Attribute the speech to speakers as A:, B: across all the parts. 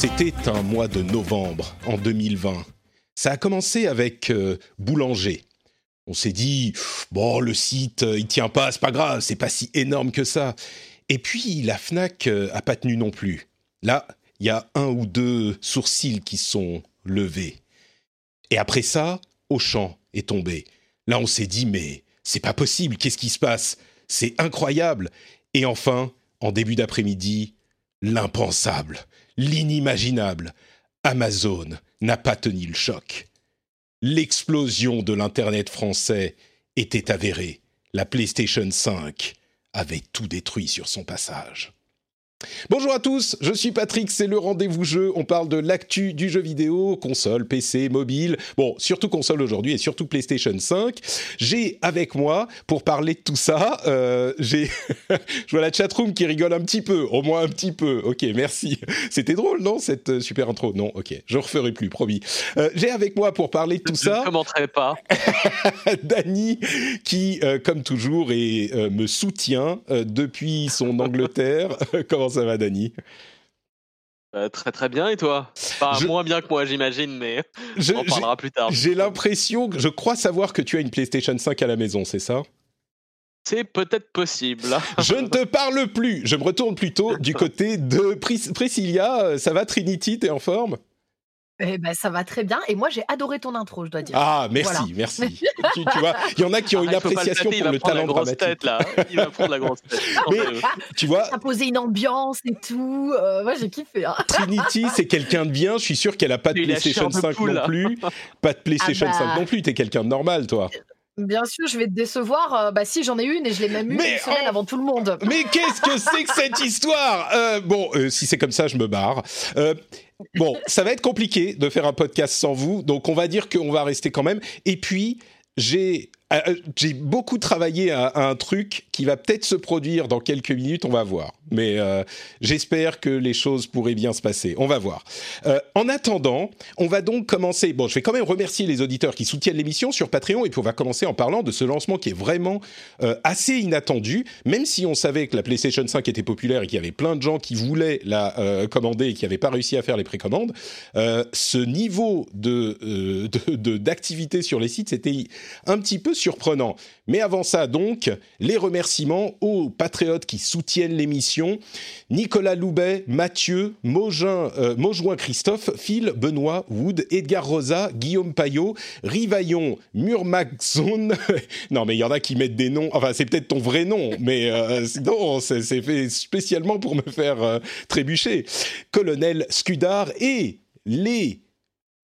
A: C'était un mois de novembre en 2020. Ça a commencé avec euh, Boulanger. On s'est dit, bon, le site, euh, il tient pas, c'est pas grave, c'est pas si énorme que ça. Et puis, la FNAC euh, a pas tenu non plus. Là, il y a un ou deux sourcils qui sont levés. Et après ça, Auchan est tombé. Là, on s'est dit, mais c'est pas possible, qu'est-ce qui se passe? C'est incroyable. Et enfin, en début d'après-midi, l'impensable, l'inimaginable. Amazon n'a pas tenu le choc. L'explosion de l'Internet français était avérée. La PlayStation 5 avait tout détruit sur son passage. Bonjour à tous, je suis Patrick, c'est le rendez-vous jeu. On parle de l'actu du jeu vidéo, console, PC, mobile. Bon, surtout console aujourd'hui et surtout PlayStation 5. J'ai avec moi, pour parler de tout ça, euh, j'ai. je vois la chatroom qui rigole un petit peu, au moins un petit peu. Ok, merci. C'était drôle, non, cette euh, super intro? Non, ok, je referai plus, promis. Euh, j'ai avec moi pour parler de tout
B: je
A: ça.
B: Je ne commenterai pas.
A: Dany, qui, euh, comme toujours, et, euh, me soutient depuis son Angleterre. Comment ça va, Dany
B: euh, Très très bien, et toi? Enfin, je... moins bien que moi, j'imagine, mais je, on en parlera plus tard.
A: J'ai l'impression, je crois savoir que tu as une PlayStation 5 à la maison, c'est ça?
B: C'est peut-être possible.
A: je ne te parle plus. Je me retourne plutôt du côté de Pris Priscilla. Ça va, Trinity T'es en forme?
C: Eh ben, ça va très bien. Et moi, j'ai adoré ton intro, je dois dire.
A: Ah, merci, voilà. merci. tu, tu, vois, il y en a qui ont une appréciation pour le talent dramatique.
B: Tête, là. Il va prendre la grosse tête.
A: Mais, tu vois.
C: Ça a posé une ambiance et tout. Euh, moi, j'ai kiffé. Hein.
A: Trinity, c'est quelqu'un de bien. Je suis sûr qu'elle a pas de PlayStation 5
B: poule,
A: non plus. Pas de PlayStation
C: ah bah...
A: 5 non plus. T'es quelqu'un de normal, toi.
C: Bien sûr, je vais te décevoir. Euh, bah si, j'en ai une et je l'ai même eu
A: mais
C: une semaine avant tout le monde.
A: Mais qu'est-ce que c'est que cette histoire? Euh, Bon, euh, si c'est comme ça, je me barre. Euh, bon, ça va être compliqué de faire un podcast sans vous, donc on va dire qu'on va rester quand même. Et puis, j'ai j'ai beaucoup travaillé à, un truc qui va peut-être se produire dans quelques minutes, on va voir. Mais euh, j'espère que les choses pourraient bien se passer. On va voir. Euh, en attendant, on va donc commencer. Bon, je vais quand même remercier les auditeurs qui soutiennent l'émission sur Patreon et puis on va commencer en parlant de ce lancement qui est vraiment euh, assez inattendu. Même si on savait que la PlayStation 5 était populaire et qu'il y avait plein de gens qui voulaient la commander et qui n'avaient pas réussi à faire les précommandes, ce niveau de, d'activité sur les sites, c'était un petit peu surprenant. Mais avant ça, donc, les remerciements aux patriotes qui soutiennent l'émission. Nicolas Loubet, Mathieu, Maugin, euh, Maujoin Christophe, Phil, Benoît, Wood, Edgar Rosa, Guillaume Payot, Rivaillon, Murmaxon. non, mais il y en a qui mettent des noms. Enfin, c'est peut-être ton vrai nom, mais euh, non, c'est fait spécialement pour me faire euh, trébucher. Colonel Scudard et les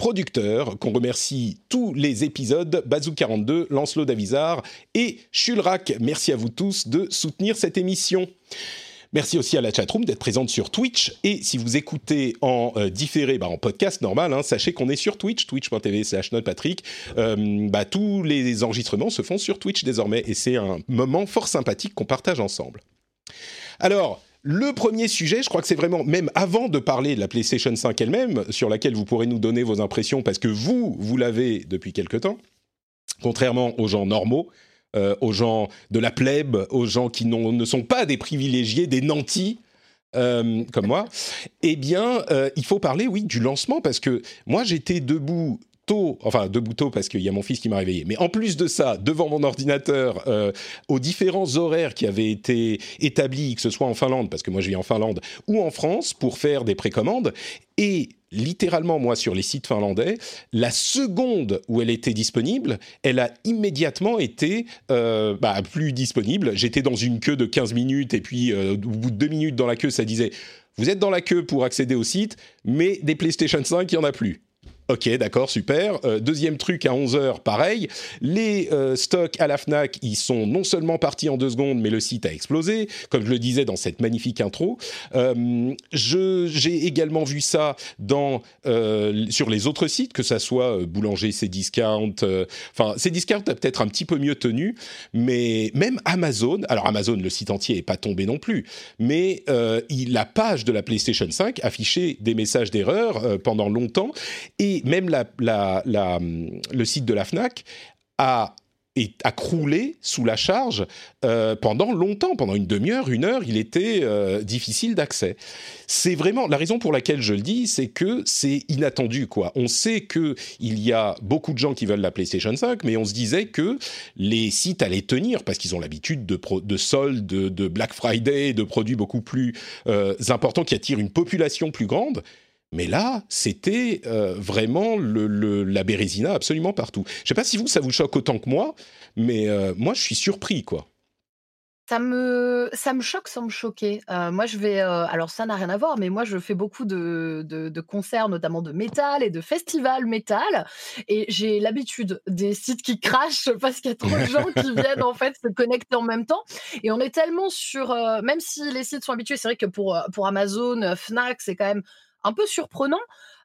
A: producteurs, qu'on remercie tous les épisodes, Bazou42, Lancelot Davizard et Chulrac. Merci à vous tous de soutenir cette émission. Merci aussi à la chatroom d'être présente sur Twitch. Et si vous écoutez en euh, différé, bah en podcast normal, hein, sachez qu'on est sur Twitch, twitch.tv slash notepatrick. Euh, bah, tous les enregistrements se font sur Twitch désormais. Et c'est un moment fort sympathique qu'on partage ensemble. Alors, le premier sujet, je crois que c'est vraiment, même avant de parler de la PlayStation 5 elle-même, sur laquelle vous pourrez nous donner vos impressions, parce que vous, vous l'avez depuis quelque temps, contrairement aux gens normaux, euh, aux gens de la plèbe, aux gens qui ne sont pas des privilégiés, des nantis, euh, comme moi, eh bien, euh, il faut parler, oui, du lancement, parce que moi, j'étais debout tôt, enfin debout tôt parce qu'il y a mon fils qui m'a réveillé, mais en plus de ça, devant mon ordinateur, euh, aux différents horaires qui avaient été établis, que ce soit en Finlande, parce que moi je vis en Finlande, ou en France, pour faire des précommandes, et littéralement, moi, sur les sites finlandais, la seconde où elle était disponible, elle a immédiatement été euh, bah, plus disponible. J'étais dans une queue de 15 minutes et puis au bout de deux minutes dans la queue, ça disait vous êtes dans la queue pour accéder au site, mais des PlayStation 5, il n'y en a plus. Ok, d'accord, super. Euh, deuxième truc à 11h, pareil. Les euh, stocks à la FNAC, ils sont non seulement partis en deux secondes, mais le site a explosé, comme je le disais dans cette magnifique intro. Euh, J'ai également vu ça dans, sur les autres sites, que ça soit Boulanger, Cdiscount. Enfin, Cdiscount a peut-être un petit peu mieux tenu, mais même Amazon, alors Amazon, le site entier n'est pas tombé non plus, mais la page de la PlayStation 5 affichait des messages d'erreur pendant longtemps. Et même le site de la FNAC a a croulé sous la charge euh, pendant longtemps, pendant une demi-heure, une heure, il était euh, difficile d'accès. C'est vraiment la raison pour laquelle je le dis, c'est que c'est inattendu quoi. On sait que il y a beaucoup de gens qui veulent la PlayStation 5, mais on se disait que les sites allaient tenir parce qu'ils ont l'habitude de, de soldes, de, Black Friday, de produits beaucoup plus euh, importants qui attirent une population plus grande. Mais là, c'était euh, vraiment le, la bérésina absolument partout. Je ne sais pas si vous, ça vous choque autant que moi, mais euh, moi, je suis surpris, quoi.
C: Ça me, ça me choque sans me choquer. Euh, moi, je vais. alors, ça n'a rien à voir, mais moi, je fais beaucoup de, de, concerts, notamment de métal et de festivals métal. Et j'ai l'habitude des sites qui crachent parce qu'il y a trop de gens qui viennent, en fait, se connecter en même temps. Et on est tellement sur. même si les sites sont habitués, c'est vrai que pour, pour Amazon, Fnac, c'est quand même un peu surprenant.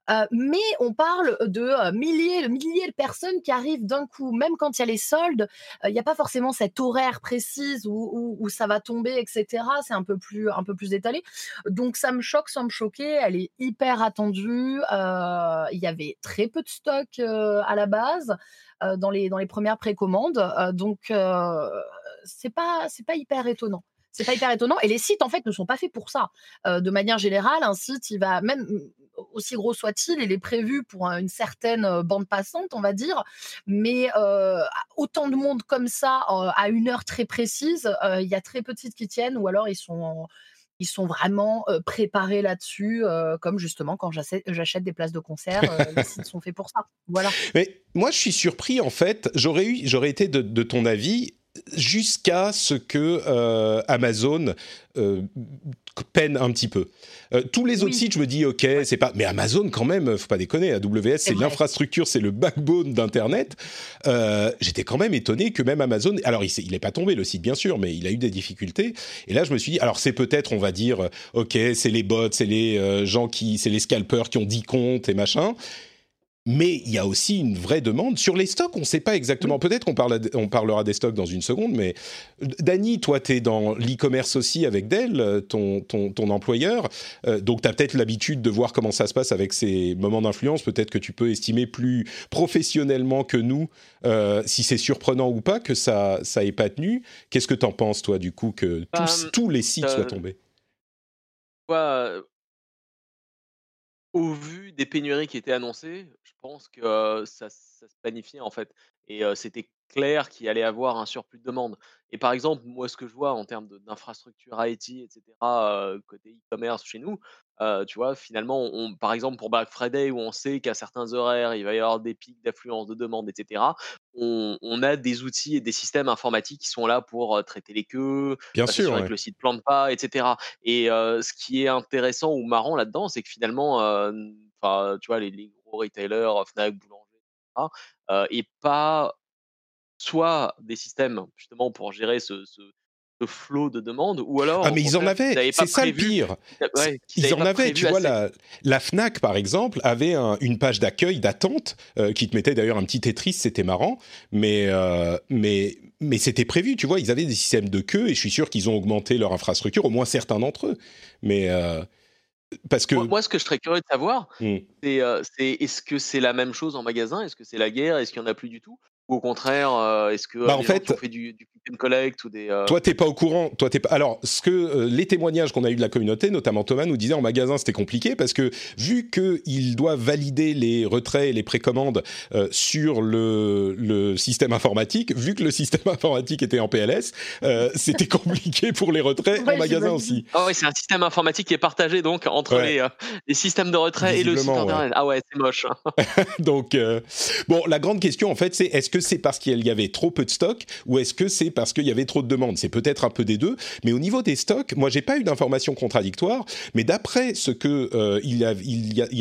C: Euh, mais on parle de euh, milliers, de milliers de personnes qui arrivent d'un coup, même quand il y a les soldes, euh, il n'y a pas forcément cette horaire précise où, ça va tomber, etc. C'est un peu plus, un peu plus étalé. Donc ça me choque sans me choquer. Elle est hyper attendue. Il y avait très peu de stock à la base dans les dans les premières précommandes. donc c'est pas c'est pas hyper étonnant. C'est pas hyper étonnant. Et les sites, en fait, ne sont pas faits pour ça. Euh, de manière générale, un site, il va même aussi gros soit-il, il est prévu pour une certaine euh, bande passante, on va dire. Mais euh, autant de monde comme ça, à une heure très précise, il y a très peu de sites qui tiennent, ou alors ils sont ils sont vraiment préparés là-dessus, comme justement quand j'achète des places de concert, les sites sont faits pour ça. Voilà.
A: Mais moi, je suis surpris en fait. J'aurais j'aurais été de, ton avis jusqu'à ce que euh, Amazon euh, peine un petit peu. Euh, tous les autres sites, je me dis ok, c'est pas. Mais Amazon quand même, faut pas déconner. AWS, c'est l'infrastructure, c'est le backbone d'Internet. J'étais quand même étonné que même Amazon. Alors il n'est pas tombé le site bien sûr, mais il a eu des difficultés. Et là, je me suis dit, alors c'est peut-être, on va dire, ok, c'est les bots, c'est les gens qui, c'est les scalpers qui ont 10 comptes et machin. Mais il y a aussi une vraie demande. Sur les stocks, on ne sait pas exactement. Peut-être qu'on on parlera des stocks dans une seconde, mais Dany, toi, tu es dans l'e-commerce aussi avec Dell, ton, ton, employeur. Euh, donc, tu as peut-être l'habitude de voir comment ça se passe avec ces moments d'influence. Peut-être que tu peux estimer plus professionnellement que nous euh, si c'est surprenant ou pas que ça n'ait pas tenu. Qu'est-ce que tu en penses, toi, du coup, que tous, tous les sites soient tombés?
B: Au vu des pénuries qui étaient annoncées, je pense que ça, se planifiait en fait. Et c'était clair qu'il allait avoir un surplus de demande. Et par exemple, moi, ce que je vois en termes d'infrastructure IT, etc., côté e-commerce chez nous, tu vois, finalement, on, par exemple, pour Black Friday, où on sait qu'à certains horaires, il va y avoir des pics d'affluence de demande, etc., on, a des outils et des systèmes informatiques qui sont là pour traiter les queues,
A: Bien sûr,
B: que le site plante pas, etc. Et ce qui est intéressant ou marrant là-dedans, c'est que finalement, enfin, tu vois, les, gros retailers, Fnac, Boulanger, etc., et pas soit des systèmes justement pour gérer ce, ce, flot de demandes, ou alors...
A: Ah mais ils en avaient, c'est ça le pire. ils en avaient, tu vois, la, la, FNAC par exemple avait une page d'accueil, d'attente, euh, qui te mettait d'ailleurs un petit Tetris, c'était marrant, mais, euh, mais, mais c'était prévu, tu vois, ils avaient des systèmes de queue, et je suis sûr qu'ils ont augmenté leur infrastructure, au moins certains d'entre eux. Mais... Euh, parce que...
B: Moi, ce que je serais curieux de savoir, mmh. c'est est-ce que c'est la même chose en magasin? Est-ce que c'est la guerre? Est-ce qu'il n'y en a plus du tout? Ou au contraire, euh, est-ce que
A: Bah,
B: euh,
A: en
B: les gens
A: fait-
B: fait du, du click and collect ou des. euh,
A: Toi, t'es pas au courant. Toi, t'es pas. Alors, ce que euh, les témoignages qu'on a eu de la communauté, notamment Thomas, nous disait en magasin, c'était compliqué parce que vu qu'ils doivent valider les retraits et les précommandes euh, sur le, le système informatique, vu que le système informatique était en PLS, euh, c'était compliqué pour les retraits
C: Ouais,
A: en magasin aussi.
B: Ah ouais, c'est un système informatique qui est partagé donc entre
A: Ouais.
B: les, euh, les systèmes de retrait et le site
A: ouais.
B: internet. Ah ouais, c'est moche.
A: Donc, euh, bon, la grande question en fait, c'est est-ce que c'est parce qu'il y avait trop peu de stocks ou est-ce que c'est parce qu'il y avait trop de demandes? C'est peut-être un peu des deux. Mais au niveau des stocks, moi, j'ai pas eu d'informations contradictoires. Mais d'après ce que euh, il,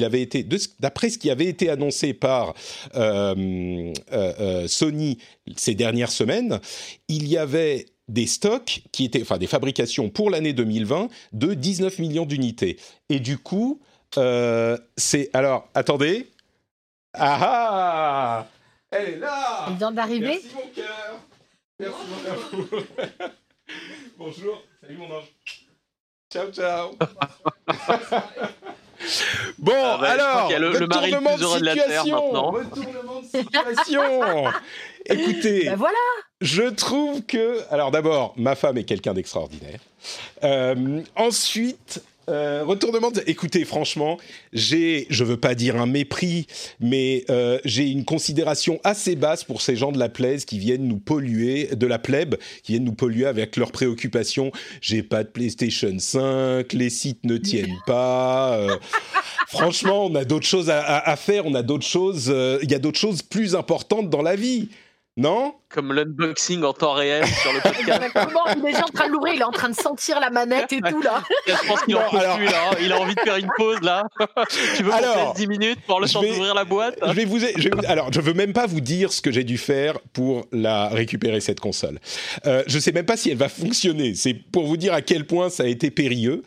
A: avait été, d'après ce qui avait été annoncé par euh, euh, Sony ces dernières semaines, il y avait des stocks qui étaient, enfin des fabrications pour l'année 2020 de 19 millions d'unités. Et du coup, c'est alors attendez. Ah ah Elle est là
C: Elle vient d'arriver.
A: Merci mon cœur Merci mon amour Bonjour, salut mon ange Ciao ciao Bon,
B: Ah bah,
A: alors,
B: qu'il y a le- le le
A: retournement
B: plus heureux de la
A: de
B: Terre
A: situation,
B: maintenant.
A: retournement de situation. Écoutez,
C: Bah voilà.
A: je trouve que, alors d'abord, ma femme est quelqu'un d'extraordinaire. Euh, ensuite, euh, retournement. De... Écoutez, franchement, j'ai, je veux pas dire un mépris, mais euh, j'ai une considération assez basse pour ces gens de la plaise qui viennent nous polluer, de la plèbe, qui viennent nous polluer avec leurs préoccupations. J'ai pas de PlayStation 5, les sites ne tiennent pas. euh, franchement, on a d'autres choses à, à- à faire, on a d'autres choses. euh, Il y a d'autres choses plus importantes dans la vie, non
B: Comme l'unboxing en temps réel sur le podcast.
C: Il est déjà en train de l'ouvrir. Il est en train de sentir la manette et tout là.
B: Je pense qu'il en peut
A: alors-
B: plus là. hein. Il a envie de faire une pause là. tu veux
A: Alors,
B: te laisse 10 minutes pour le temps
A: vais-
B: d'ouvrir la boîte
A: je vais vous, je vais vous- alors, je veux même pas vous dire ce que j'ai dû faire pour la récupérer cette console. Euh, je sais même pas si elle va fonctionner. C'est pour vous dire à quel point ça a été périlleux.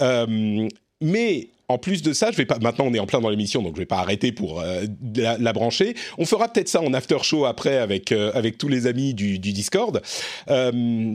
A: Euh, mais en plus de ça, je vais pas. Maintenant, on est en plein dans l'émission, donc je vais pas arrêter pour euh, la, brancher. On fera peut-être ça en after show après avec euh, avec tous les amis du, Discord. Euh,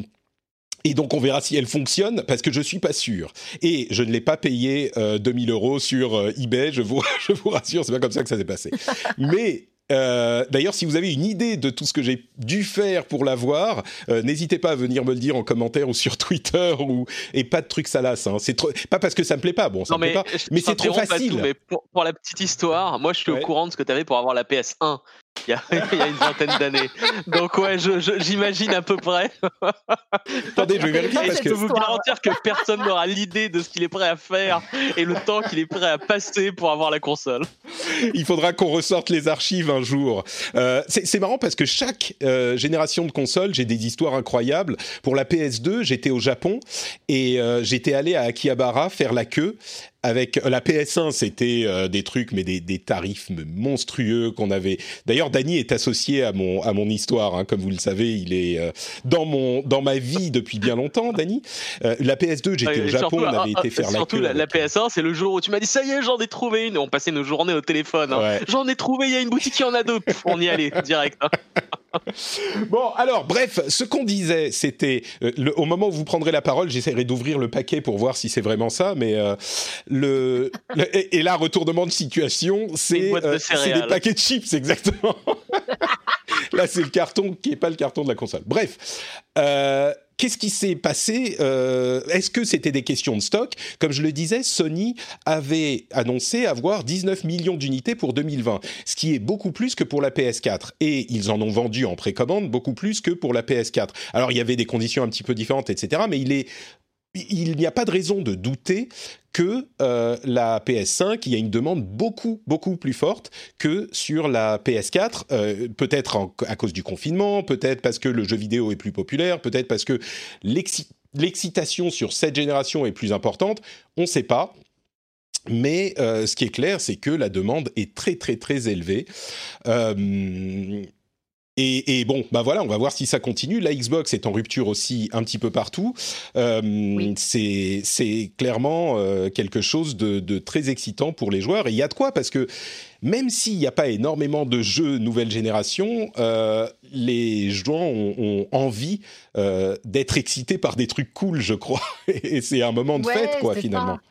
A: et donc on verra si elle fonctionne parce que je suis pas sûr. Et je ne l'ai pas payé euh, 2000 euros sur eBay. Je vous je vous rassure, c'est pas comme ça que ça s'est passé. Mais euh, D'ailleurs, si vous avez une idée de tout ce que j'ai dû faire pour l'avoir, euh, n'hésitez pas à venir me le dire en commentaire ou sur Twitter ou et pas de trucs salaces. Hein. C'est trop pas parce que ça me plaît pas. Bon, ça
B: Non
A: me plaît
B: mais,
A: pas. mais c'est trop facile.
B: tout, mais pour, pour la petite histoire, moi je suis
A: Ouais.
B: au courant de ce que tu avais pour avoir la PS1 il y a, il y a une vingtaine d'années. Donc ouais, j'imagine à peu près.
A: Attendez, je vais vérifier parce
B: je
A: que
B: peux vous garantir que personne n'aura l'idée de ce qu'il est prêt à faire et le temps qu'il est prêt à passer pour avoir la console.
A: il faudra qu'on ressorte les archives un jour. Euh, c'est c'est marrant parce que chaque euh, génération de consoles, j'ai des histoires incroyables. Pour la PS2, j'étais au Japon et euh, j'étais allé à Akihabara faire la queue. Avec euh, la PS1, c'était euh, des trucs, mais des, des tarifs monstrueux qu'on avait. D'ailleurs, Dany est associé à mon à mon histoire, hein, comme vous le savez, il est euh, dans mon dans ma vie depuis bien longtemps, Dany. Euh, la PS2, j'étais au Japon,
B: surtout,
A: on avait
B: ah,
A: été
B: ah,
A: faire la
B: surtout
A: queue.
B: la, la
A: avec-
B: PS1, c'est le jour où tu m'as dit ça y est, j'en ai trouvé une. On passait nos journées au téléphone. hein.
A: Ouais.
B: J'en ai trouvé, il y a une boutique qui en a deux. Pff, on y allait direct. hein.
A: Bon, alors, bref, ce qu'on disait, c'était euh, au moment où vous prendrez la parole, j'essaierai d'ouvrir le paquet pour voir si c'est vraiment ça, mais euh, le, le- et, et là, retournement de situation, c'est
B: de
A: euh, c'est des paquets de chips, exactement. là, c'est le carton qui est pas le carton de la console. Bref. euh, Qu'est-ce qui s'est passé Euh, Est-ce que c'était des questions de stock? Comme je le disais, Sony avait annoncé avoir 19 millions d'unités pour 2020, ce qui est beaucoup plus que pour la PS4. Et ils en ont vendu en précommande beaucoup plus que pour la PS4. Alors il y avait des conditions un petit peu différentes, etc. Mais il est il n'y a pas de raison de douter que euh, la PS5, il y a une demande beaucoup, beaucoup plus forte que sur la PS4, euh, peut-être à cause du confinement, peut-être parce que le jeu vidéo est plus populaire, peut-être parce que l'exci- l'excitation sur cette génération est plus importante, on ne sait pas. Mais euh, ce qui est clair, c'est que la demande est très, très, très élevée. Et, et bon, bah voilà, on va voir si ça continue. La Xbox est en rupture aussi un petit peu partout. Euh, C'est c'est clairement euh, quelque chose de, de très excitant pour les joueurs. Et il y a de quoi parce que même s'il n'y a pas énormément de jeux nouvelle génération, euh, les joueurs ont, ont envie euh, d'être excités par des trucs cool, je crois. Et c'est un moment de
C: Ouais,
A: fête, quoi, finalement.
C: ça.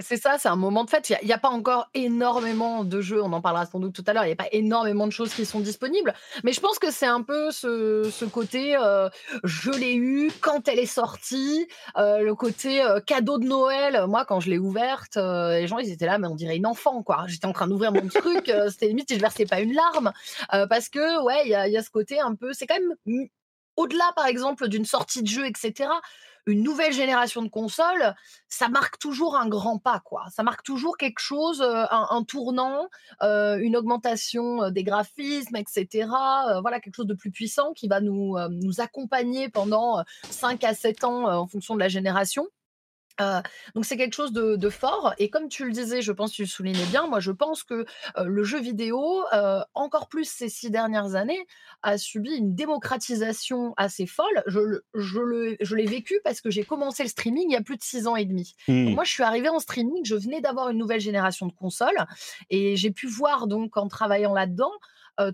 C: C'est ça, c'est un moment de fête. Il n'y a, pas encore énormément de jeux, on en parlera sans doute tout à l'heure, il n'y a pas énormément de choses qui sont disponibles, mais je pense que c'est un peu ce, côté euh, je l'ai eu quand elle est sortie, euh, le côté euh, cadeau de Noël. Moi, quand je l'ai ouverte, les gens ils étaient là, mais on dirait une enfant, quoi. J'étais en train d'ouvrir mon truc, c'était limite si je versais pas une larme, parce que ouais, il y a, y a ce côté un peu, c'est quand même au-delà, par exemple, d'une sortie de jeu, etc une nouvelle génération de consoles, ça marque toujours un grand pas, quoi. Ça marque toujours quelque chose, euh, un, tournant, euh, une augmentation euh, des graphismes, etc. voilà, quelque chose de plus puissant qui va nous, nous accompagner pendant 5 à 7 ans en fonction de la génération donc c'est quelque chose de, fort et comme tu le disais, je pense que tu le soulignais bien, moi je pense que le jeu vidéo, encore plus ces six dernières années, a subi une démocratisation assez folle. Je, je, l'ai vécu parce que j'ai commencé le streaming il y a plus de six ans et demi.
A: Mmh.
C: moi je suis arrivée en streaming, je venais d'avoir une nouvelle génération de consoles et j'ai pu voir donc en travaillant là-dedans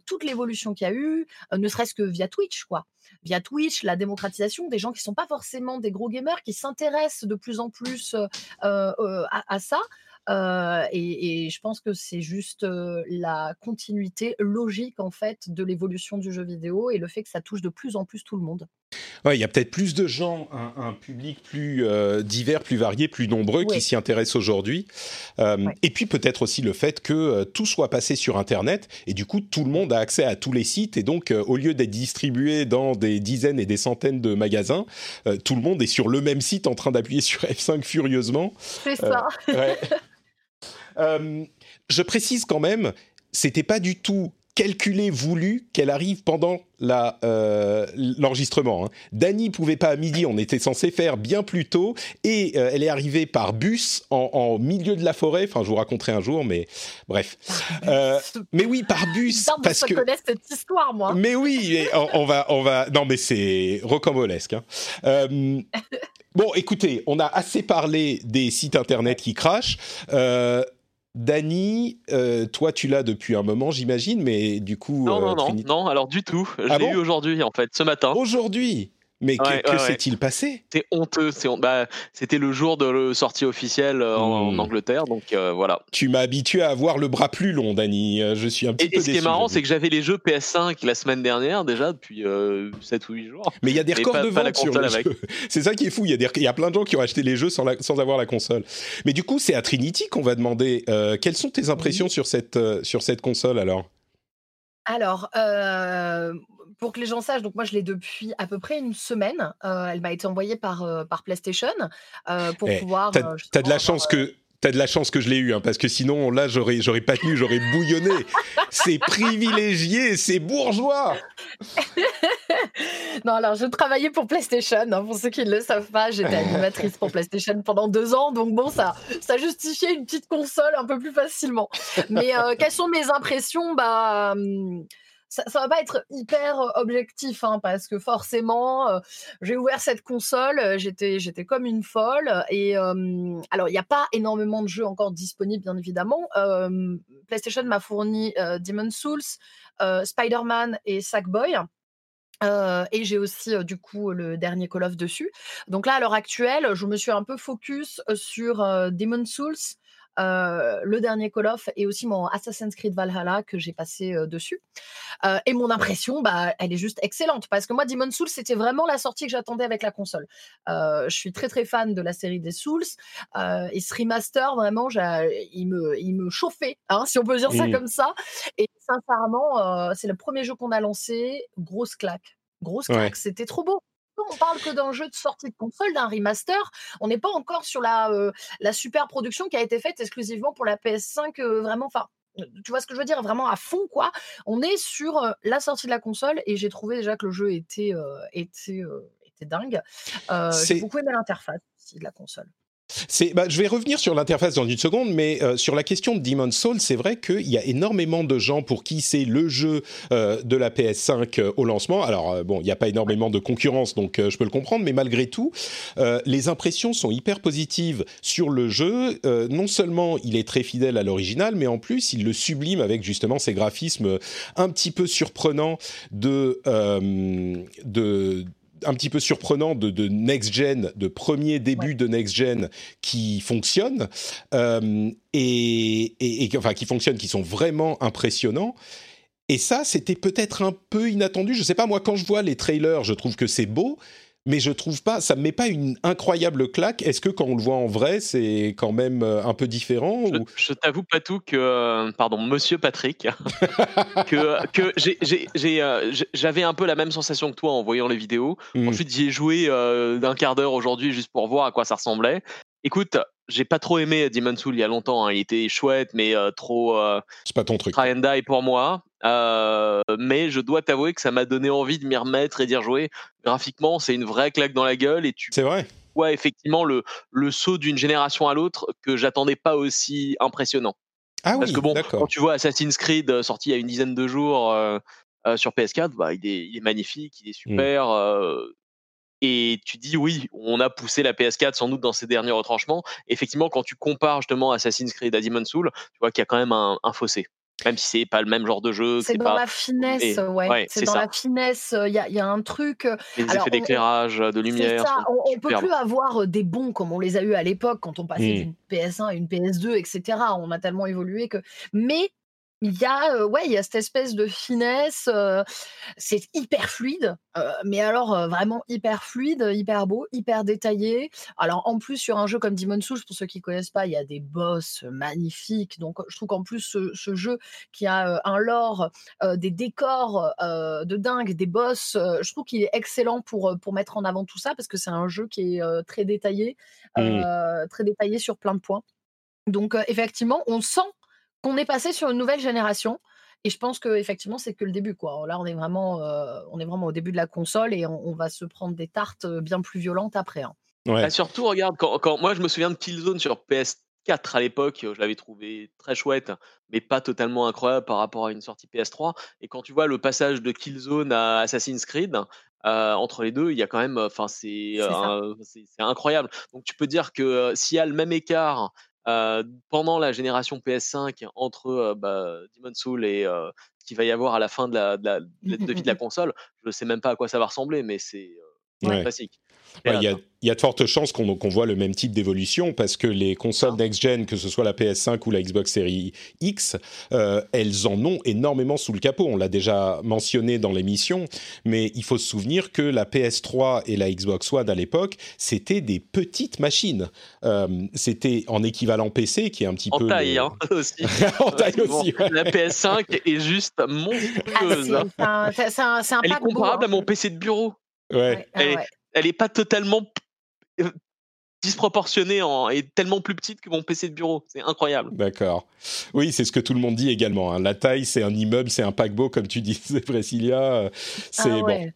C: toute l'évolution qu'il y a eu, ne serait-ce que via Twitch, quoi. Via Twitch, la démocratisation des gens qui sont pas forcément des gros gamers, qui s'intéressent de plus en plus à, ça. et, je pense que c'est juste la continuité logique en fait de l'évolution du jeu vidéo et le fait que ça touche de plus en plus tout le monde.
A: Ouais, il y a peut-être plus de gens, un, public plus euh, divers, plus varié, plus nombreux qui s'y intéressent aujourd'hui. Euh, et puis peut-être aussi le fait que euh, tout soit passé sur Internet et du coup tout le monde a accès à tous les sites et donc au lieu d'être distribué dans des dizaines et des centaines de magasins, tout le monde est sur le même site en train d'appuyer sur F5 furieusement.
C: C'est ça.
A: je précise quand même, c'était pas du tout calculé, voulu qu'elle arrive pendant euh, l'enregistrement. Hein. Dany pouvait pas à midi, on était censé faire bien plus tôt, et euh, elle est arrivée par bus en, milieu de la forêt. Enfin, je vous raconterai un jour, mais bref. Euh, mais oui, par bus, parce que.
C: Connais cette histoire, moi.
A: Mais oui, on, va, on va. Non, mais c'est rocambolesque. Hein. bon, écoutez, on a assez parlé des sites internet qui crachent. Dany, euh, toi tu l'as depuis un moment j'imagine, mais du coup...
B: Non, non, euh, non, non, alors du tout. Je ah l'ai eu aujourd'hui en fait, ce matin.
A: Aujourd'hui? Mais que, s'est-il passé?
B: C'est honteux. Bah, c'était le jour de la sortie officielle euh, en, hmm. Angleterre, donc euh, voilà.
A: Tu m'as habitué à avoir le bras plus long, Dany. Euh, je suis un petit peu
B: et ce qui est marrant, c'est que j'avais les jeux PS5 la semaine dernière déjà depuis 7 ou 8 jours.
A: Mais il y a des records de vente sur les jeux. C'est ça qui est fou. Il y, a il y a plein de gens qui ont acheté les jeux sans, sans avoir la console. Mais du coup, c'est à Trinity qu'on va demander quelles sont tes impressions sur cette sur cette console alors?
C: Alors, euh, pour que les gens sachent, donc moi je l'ai depuis à peu près une semaine. Euh, elle m'a été envoyée par, euh, par PlayStation euh, pour eh, pouvoir.
A: T'as as de la chance que. T'as de la chance que je l'ai eu, hein, parce que sinon, là, j'aurais, j'aurais pas tenu, j'aurais bouillonné. c'est privilégié, c'est bourgeois.
C: non, alors je travaillais pour PlayStation. Hein, pour ceux qui ne le savent pas, j'étais animatrice pour PlayStation pendant deux ans, donc bon, ça, ça justifiait une petite console un peu plus facilement. Mais quelles sont mes impressions? Bah. Hum, ça, ça va pas être hyper objectif, hein, parce que forcément, j'ai ouvert cette console, j'étais, j'étais comme une folle. Et alors, il n'y a pas énormément de jeux encore disponibles, bien évidemment. PlayStation m'a fourni Demon's Souls, Spider-Man et Sackboy. Euh, et j'ai aussi du coup le dernier Call of dessus. Donc là, à l'heure actuelle, je me suis un peu focus sur Demon's Souls, euh, le dernier Call of et aussi mon Assassin's Creed Valhalla que j'ai passé euh, dessus. Euh, et mon impression, bah, elle est juste excellente parce que moi, Demon's Souls, c'était vraiment la sortie que j'attendais avec la console. je suis très très fan de la série des Souls et ce remaster, vraiment, il me, il me chauffait, hein, si on peut dire ça comme ça. Et sincèrement, c'est le premier jeu qu'on a lancé, grosse claque. Grosse claque, c'était trop beau on parle que d'un jeu de sortie de console, d'un remaster. On n'est pas encore sur la, euh, la super production qui a été faite exclusivement pour la PS5, euh, vraiment. Enfin, euh, tu vois ce que je veux dire Vraiment à fond, quoi. On est sur la sortie de la console et j'ai trouvé déjà que le jeu était, était, était dingue. j'ai beaucoup aimé l'interface de la console.
A: Bah, je vais revenir sur l'interface dans une seconde, mais euh, sur la question de Demon's Soul, c'est vrai qu'il y a énormément de gens pour qui c'est le jeu euh, de la PS5 euh, au lancement. Alors bon, il n'y a pas énormément de concurrence, donc je peux le comprendre, mais malgré tout, les impressions sont hyper positives sur le jeu. non seulement il est très fidèle à l'original, mais en plus il le sublime avec justement ces graphismes un petit peu surprenants de de un petit peu surprenants de, de next-gen, de premier début de next-gen qui fonctionnent, et, et, et, enfin qui fonctionnent, qui sont vraiment impressionnants. Et ça, c'était peut-être un peu inattendu. Je sais pas, moi, quand je vois les trailers, je trouve que c'est beau, mais je trouve pas, ça me met pas une incroyable claque. Est-ce que quand on le voit en vrai, c'est quand même euh, un peu différent
B: Je,
A: ou...
B: je t'avoue pas tout que, euh, pardon, Monsieur Patrick, que, que euh, j'avais un peu la même sensation que toi en voyant les vidéos.
A: Hmm.
B: Ensuite, j'y ai joué euh, d'un quart d'heure aujourd'hui juste pour voir à quoi ça ressemblait. Écoute, j'ai pas trop aimé Demon Soul il y a longtemps. hein. Il était chouette, mais euh, trop euh,
A: C'est pas ton truc.
B: try and die pour moi. Euh, mais je dois t'avouer que ça m'a donné envie de m'y remettre et d'y rejouer. Graphiquement, c'est une vraie claque dans la gueule et tu
A: C'est vrai.
B: vois effectivement le, le saut d'une génération à l'autre que j'attendais pas aussi impressionnant.
A: Ah
B: Parce
A: oui,
B: que bon, quand tu vois Assassin's Creed sorti il y a une dizaine de jours sur PS4, bah, il, est, il est magnifique, il est super. euh, et tu dis oui, on a poussé la PS4 sans doute dans ses derniers retranchements. Effectivement, quand tu compares justement Assassin's Creed à Demon's Soul, tu vois qu'il y a quand même un, un fossé. Même si c'est pas le même genre de jeu,
C: C'est dans
B: pas
C: la finesse,
B: et-
C: ouais.
B: ouais,
C: c'est dans
B: ça.
C: la finesse. Il y, a, y a un truc. euh,
B: les
C: alors,
B: effets d'éclairage, de
C: C'est
B: lumière.
C: ça. On, on peut plus avoir euh, des bons comme on les a eu à l'époque quand on passait
A: Mm.
C: d'une PS1 à une PS2, etc. On a tellement évolué que. Mais il y a, euh, ouais, il y a cette espèce de finesse. euh, c'est hyper fluide, euh, mais alors vraiment hyper fluide, hyper beau, hyper détaillé. Alors en plus sur un jeu comme Demon's Souls, pour ceux qui connaissent pas, il y a des boss magnifiques. Donc je trouve qu'en plus ce, ce jeu qui a un lore, des décors de dingue, des boss, je trouve qu'il est excellent pour pour mettre en avant tout ça parce que c'est un jeu qui est très détaillé,
A: Mm.
C: euh, très détaillé sur plein de points. Donc euh, effectivement, on sent qu'on est passé sur une nouvelle génération. Et je pense que effectivement, c'est que le début, quoi. Là, on est vraiment, euh, on est vraiment au début de la console et on, on va se prendre des tartes euh, bien plus violentes après. hein.
A: Ouais.
B: Bah, surtout, regarde, quand, quand- moi je me souviens de Killzone sur PS4 à l'époque, je l'avais trouvé très chouette, mais pas totalement incroyable par rapport à une sortie PS3. Et quand tu vois le passage de Killzone à Assassin's Creed, euh, entre les deux, il y a quand même, enfin, c'est euh, incroyable. Donc tu peux dire que euh, s'il y a le même écart euh, pendant la génération PS5 entre euh, bah, Demon's Soul et euh, ce qu'il va y avoir à la fin de la, de la- de la- de vie de la console, je ne sais même pas à quoi ça va ressembler, mais c'est
A: Ouais, Il y, a-
B: hein.
A: y de fortes chances qu'on voit le même type d'évolution parce que les consoles
B: Ah.
A: next-gen, que ce soit la PS5 ou la Xbox Series X, euh, elles en ont énormément sous le capot. On l'a déjà mentionné dans l'émission, mais il faut se souvenir que la PS3 et la Xbox One à l'époque, c'était des petites machines. Euh, c'était en équivalent PC, qui est un petit
B: En
A: peu...
B: taille,
A: le-
B: hein, aussi.
A: en taille
B: Bon,
A: aussi, ouais.
B: La PS5 est juste
C: Ah,
B: monstrueuse.
C: c'est c'est un, un- un
B: Elle est comparable
C: hein.
B: à mon PC de bureau.
A: Ouais.
C: Ah
B: Elle est-
C: ouais.
B: Elle n'est pas totalement euh, disproportionnée en, et tellement plus petite que mon PC de bureau. C'est incroyable.
A: D'accord. Oui, c'est ce que tout le monde dit également. hein. La taille, c'est un immeuble, c'est un paquebot, comme tu disais, Priscilla. Euh, C'est
C: Ah
A: bon.
C: ouais.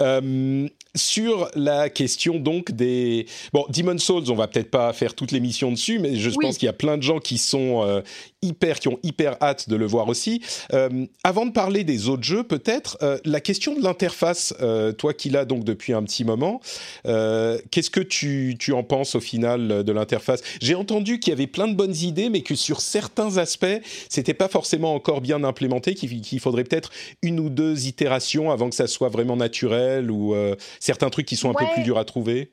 A: Euh, sur la question donc des bon Demon's Souls, on va peut-être pas faire toute l'émission dessus, mais je
C: Oui.
A: pense qu'il y a plein de gens qui sont euh, hyper, qui ont hyper hâte de le voir aussi. Euh, avant de parler des autres jeux, peut-être euh, la question de l'interface, euh, toi qui l'as donc depuis un petit moment, euh, qu'est-ce que tu, tu en penses au final de l'interface? J'ai entendu qu'il y avait plein de bonnes idées, mais que sur certains aspects, c'était pas forcément encore bien implémenté, qu'il qu'il faudrait peut-être une ou deux itérations avant que ça soit vraiment naturel ou euh, certains trucs qui sont un peu plus durs à trouver.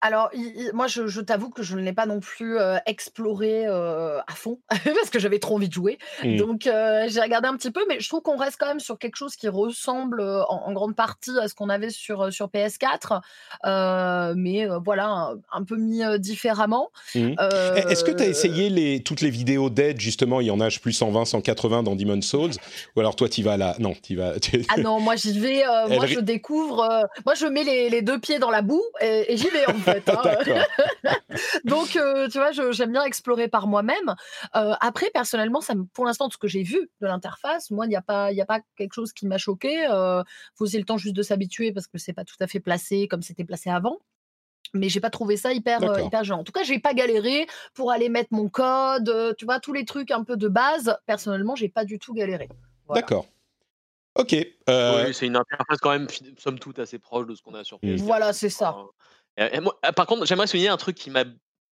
C: Alors, il- il- moi, je, je t'avoue que je ne l'ai pas non plus euh, exploré euh, à fond parce que j'avais trop envie de jouer.
A: Mm.
C: Donc, euh, j'ai regardé un petit peu, mais je trouve qu'on reste quand même sur quelque chose qui ressemble en, en grande partie à ce qu'on avait sur, sur PS4, euh, mais voilà, un, un peu mis différemment.
A: Mhm.
C: Euh,
A: Est-ce que tu as essayé les, toutes les vidéos d'aide, justement Il y en a, je plus 120, 180 dans Demon's Souls Ou alors toi, tu vas là Non, tu vas.
C: Ah non, moi j'y vais,
A: Elle
C: moi je découvre, moi je mets les, les deux pieds dans la boue et, et j'y vais en fait. Hein. Donc, euh, tu vois, j'aime bien explorer par moi-même. Euh, après, personnellement, ça pour l'instant, de ce que j'ai vu de l'interface, moi, il n'y a, pas- il y a pas quelque chose qui m'a choqué. Euh, faut aussi le temps juste de s'habituer parce que c'est pas tout à fait placé comme c'était placé avant. Mais j'ai pas trouvé ça hyper, euh, hyper gênant. En tout cas, j'ai pas galéré pour aller mettre mon code, euh, tu vois, tous les trucs un peu de base. Personnellement, j'ai pas du tout galéré. Voilà.
A: D'accord. Ok. euh,
B: Oui, c'est une interface quand même, somme toute, assez proche de ce qu'on a sur
A: Mm.
B: PS4.
C: Voilà, c'est ça.
B: Euh, ah, par contre, j'aimerais souligner un truc qui m'a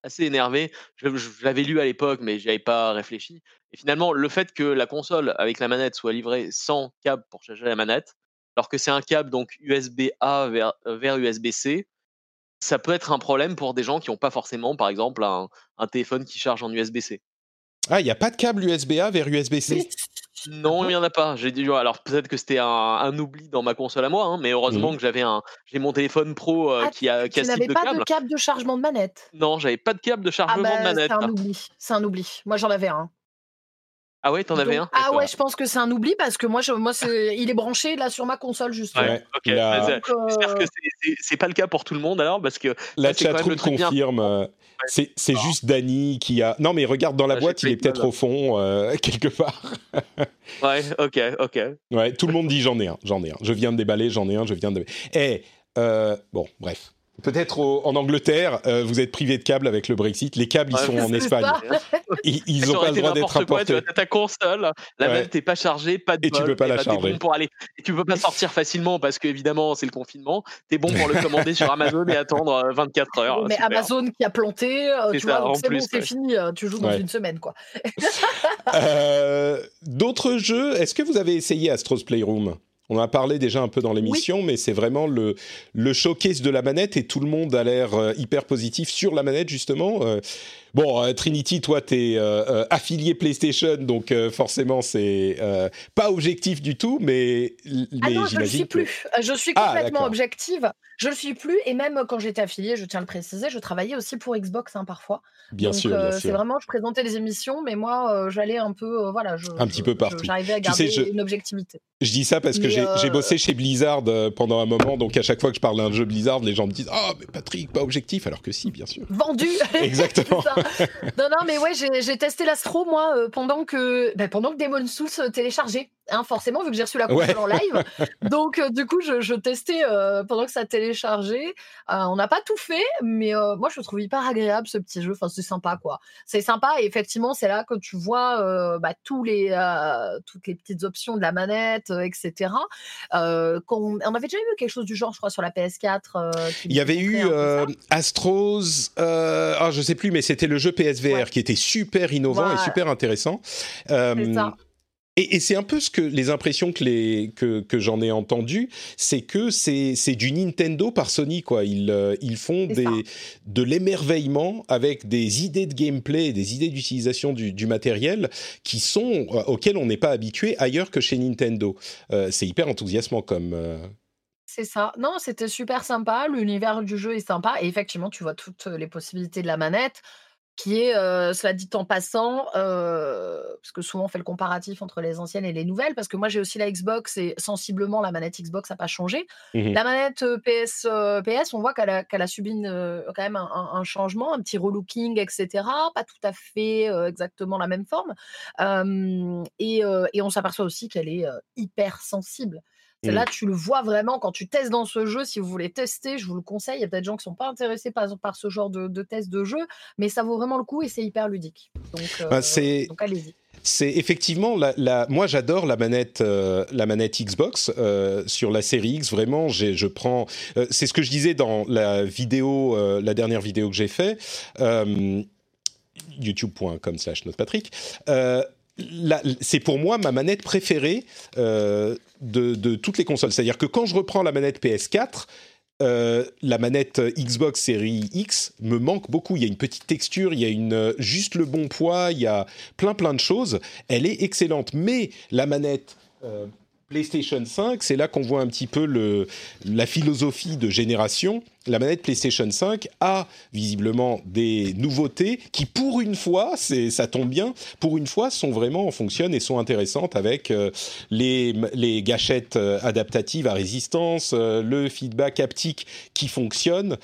B: assez énervé. Je, l'avais lu à l'époque, mais j'y avais pas réfléchi. Et finalement, le fait que la console avec la manette soit livrée sans câble pour charger la manette, alors que c'est un câble donc USB-A vers, USB-C, ça peut être un problème pour des gens qui n'ont pas forcément, par exemple, un, un téléphone qui charge en USB-C.
A: Ah, il n'y a pas de câble USB-A vers USB-C
B: Non, il n'y en a pas. J'ai dit, alors peut-être que c'était un, un, oubli dans ma console à moi, hein, mais heureusement
A: Mhm.
B: que j'avais un, j'ai mon téléphone pro euh,
C: Ah,
B: qui a, qui a
C: Tu
B: ce type
C: n'avais
B: de
C: pas
B: câble.
C: de câble de chargement de manette
B: Non, j'avais pas de câble de
C: Ah
B: chargement
C: bah,
B: de manette.
C: c'est un oubli. C'est un oubli. Moi, j'en avais un.
B: Ah ouais, t'en avais un
C: Ah ouais, je pense que c'est un oubli parce que moi, je, moi il est branché là sur ma console justement.
A: Ouais,
B: Ok,
C: euh,
B: J'espère que c'est- pas le cas pour tout le monde alors, parce que
A: La chatroom
B: bien
A: confirme. euh, c'est c'est juste Dany qui a. Non, mais regarde dans la
B: Ah,
A: boîte, il est peut-être au fond, euh, quelque part.
B: ouais, ok, ok.
A: Ouais, tout le monde dit j'en ai un, j'en ai un. Je viens de déballer, j'en ai un, je viens de. Eh, euh, bon, bref. Peut-être en Angleterre, euh, vous êtes privé de câbles avec le Brexit. Les câbles, ils
B: Ouais,
A: sont en Espagne. Ils, ils ont pas le droit d'être
B: n'importe quoi, tu
A: apportés.
B: t'as ta console, la
A: Ouais.
B: manette n'est pas chargée, pas de
A: Et tu
B: bol,
A: peux pas la
B: bah, t'es
A: charger.
B: bon pour aller, et tu peux pas sortir facilement parce qu'évidemment c'est le confinement. T'es bon pour le commander sur Amazon et attendre euh, 24 heures.
C: mais
B: super.
C: Amazon qui a planté, euh,
B: C'est
C: tu
B: ça,
C: vois, c'est
B: plus,
C: bon, c'est
B: ouais.
C: fini, euh, tu joues dans
A: Ouais.
C: une semaine quoi.
A: Euh, D'autres jeux Est-ce que vous avez essayé Astro's Playroom? On en a parlé déjà un peu dans l'émission, mais c'est vraiment le, le showcase de la manette et tout le monde a l'air euh, hyper positif sur la manette, justement. Euh, bon, euh, Trinity, toi, tu es affilié PlayStation, donc euh, forcément, c'est euh, pas objectif du tout, mais,
C: Ah
A: mais
C: non, je le
A: j'imagine
C: suis plus. Euh, Je suis
A: Ah,
C: complètement objective. Je le suis plus. Et même quand j'étais affiliée, je tiens à le préciser, je travaillais aussi pour Xbox hein, parfois.
A: Bien
C: Donc
A: sûr,
C: euh,
A: bien
C: c'est
A: sûr.
C: vraiment, je présentais les émissions, mais moi, euh, j'allais un peu, euh, voilà, je,
A: Un petit peu partout.
C: J'arrivais à
A: Tu sais,
C: garder
A: je-
C: une objectivité.
A: Je dis ça parce que j'ai
C: euh,
A: bossé chez Blizzard euh, pendant un moment, donc à chaque fois que je parle d'un jeu Blizzard, les gens me disent Ah, mais Patrick, pas objectif, alors que si, bien sûr.
C: Vendu.
A: Exactement.
C: Non, non, mais ouais, j'ai j'ai testé l'Astro moi euh, pendant que ben, pendant que Demon Souls euh, téléchargeait. Hein, forcément, vu que j'ai reçu la console
A: Ouais.
C: en live. Donc, euh, du coup, je, je testais euh, pendant que ça téléchargeait. Euh, on n'a pas tout fait, mais moi, je le trouve hyper agréable ce petit jeu. Enfin, c'est sympa, quoi. C'est sympa. Et effectivement, c'est là que tu vois bah, tous les, toutes les petites options de la manette, etc. On avait déjà eu quelque chose du genre, je crois, sur la PS4. euh, qui
A: Il y avait eu Astros, euh, ah, je sais plus, mais c'était le jeu PSVR
C: Ouais.
A: qui était super innovant et super intéressant.
C: C'est ça.
A: Et, et c'est un peu ce que les impressions que, les, que, que j'en ai entendues, c'est que c'est, du Nintendo par Sony quoi. Ils, euh, ils font
C: C'est
A: des,
C: ça.
A: de l'émerveillement avec des idées de gameplay, des idées d'utilisation du, du matériel qui sont euh, auxquelles on n'est pas habitué ailleurs que chez Nintendo. Euh, c'est hyper enthousiasmant comme.
C: C'est ça. Non, c'était super sympa. L'univers du jeu est sympa. Et effectivement, tu vois toutes les possibilités de la manette, qui est, euh, cela dit en passant, euh, parce que souvent on fait le comparatif entre les anciennes et les nouvelles, parce que moi j'ai aussi la Xbox et sensiblement la manette Xbox n'a pas changé.
A: Mhm.
C: La manette euh, PS, euh, PS, on voit qu'elle a, subi une, quand même un, un- un changement, un petit relooking, etc. Pas tout à fait exactement la même forme. Et, et on s'aperçoit aussi qu'elle est hyper sensible.
A: Mm.
C: Là, tu le vois vraiment quand tu testes dans ce jeu. Si vous voulez tester, je vous le conseille. Il y a peut-être des gens qui sont pas intéressés par, par ce genre de, de test de jeu, mais ça vaut vraiment le coup et c'est hyper ludique. Donc, euh,
A: Bah,
C: donc allez-y.
A: C'est effectivement la, la- moi j'adore la manette euh, la manette Xbox euh, sur la série X vraiment je prends euh, c'est ce que je disais dans la vidéo la dernière vidéo que j'ai fait youtube.com slash notepatrick c'est pour moi ma manette préférée euh, de, toutes les consoles c'est-à-dire que quand je reprends la manette PS4 euh, la manette Xbox série X me manque beaucoup. Il y a une petite texture, il y a une, euh, juste le bon poids, il y a plein plein de choses. Elle est excellente. Mais la manette PlayStation 5, c'est là qu'on voit un petit peu le, la philosophie de génération. La manette PlayStation 5 a visiblement des nouveautés qui, pour une fois, c'est, ça tombe bien, pour une fois, sont vraiment fonctionnent et sont intéressantes avec euh, les, les gâchettes euh, adaptatives à résistance, euh, le feedback haptique qui fonctionne.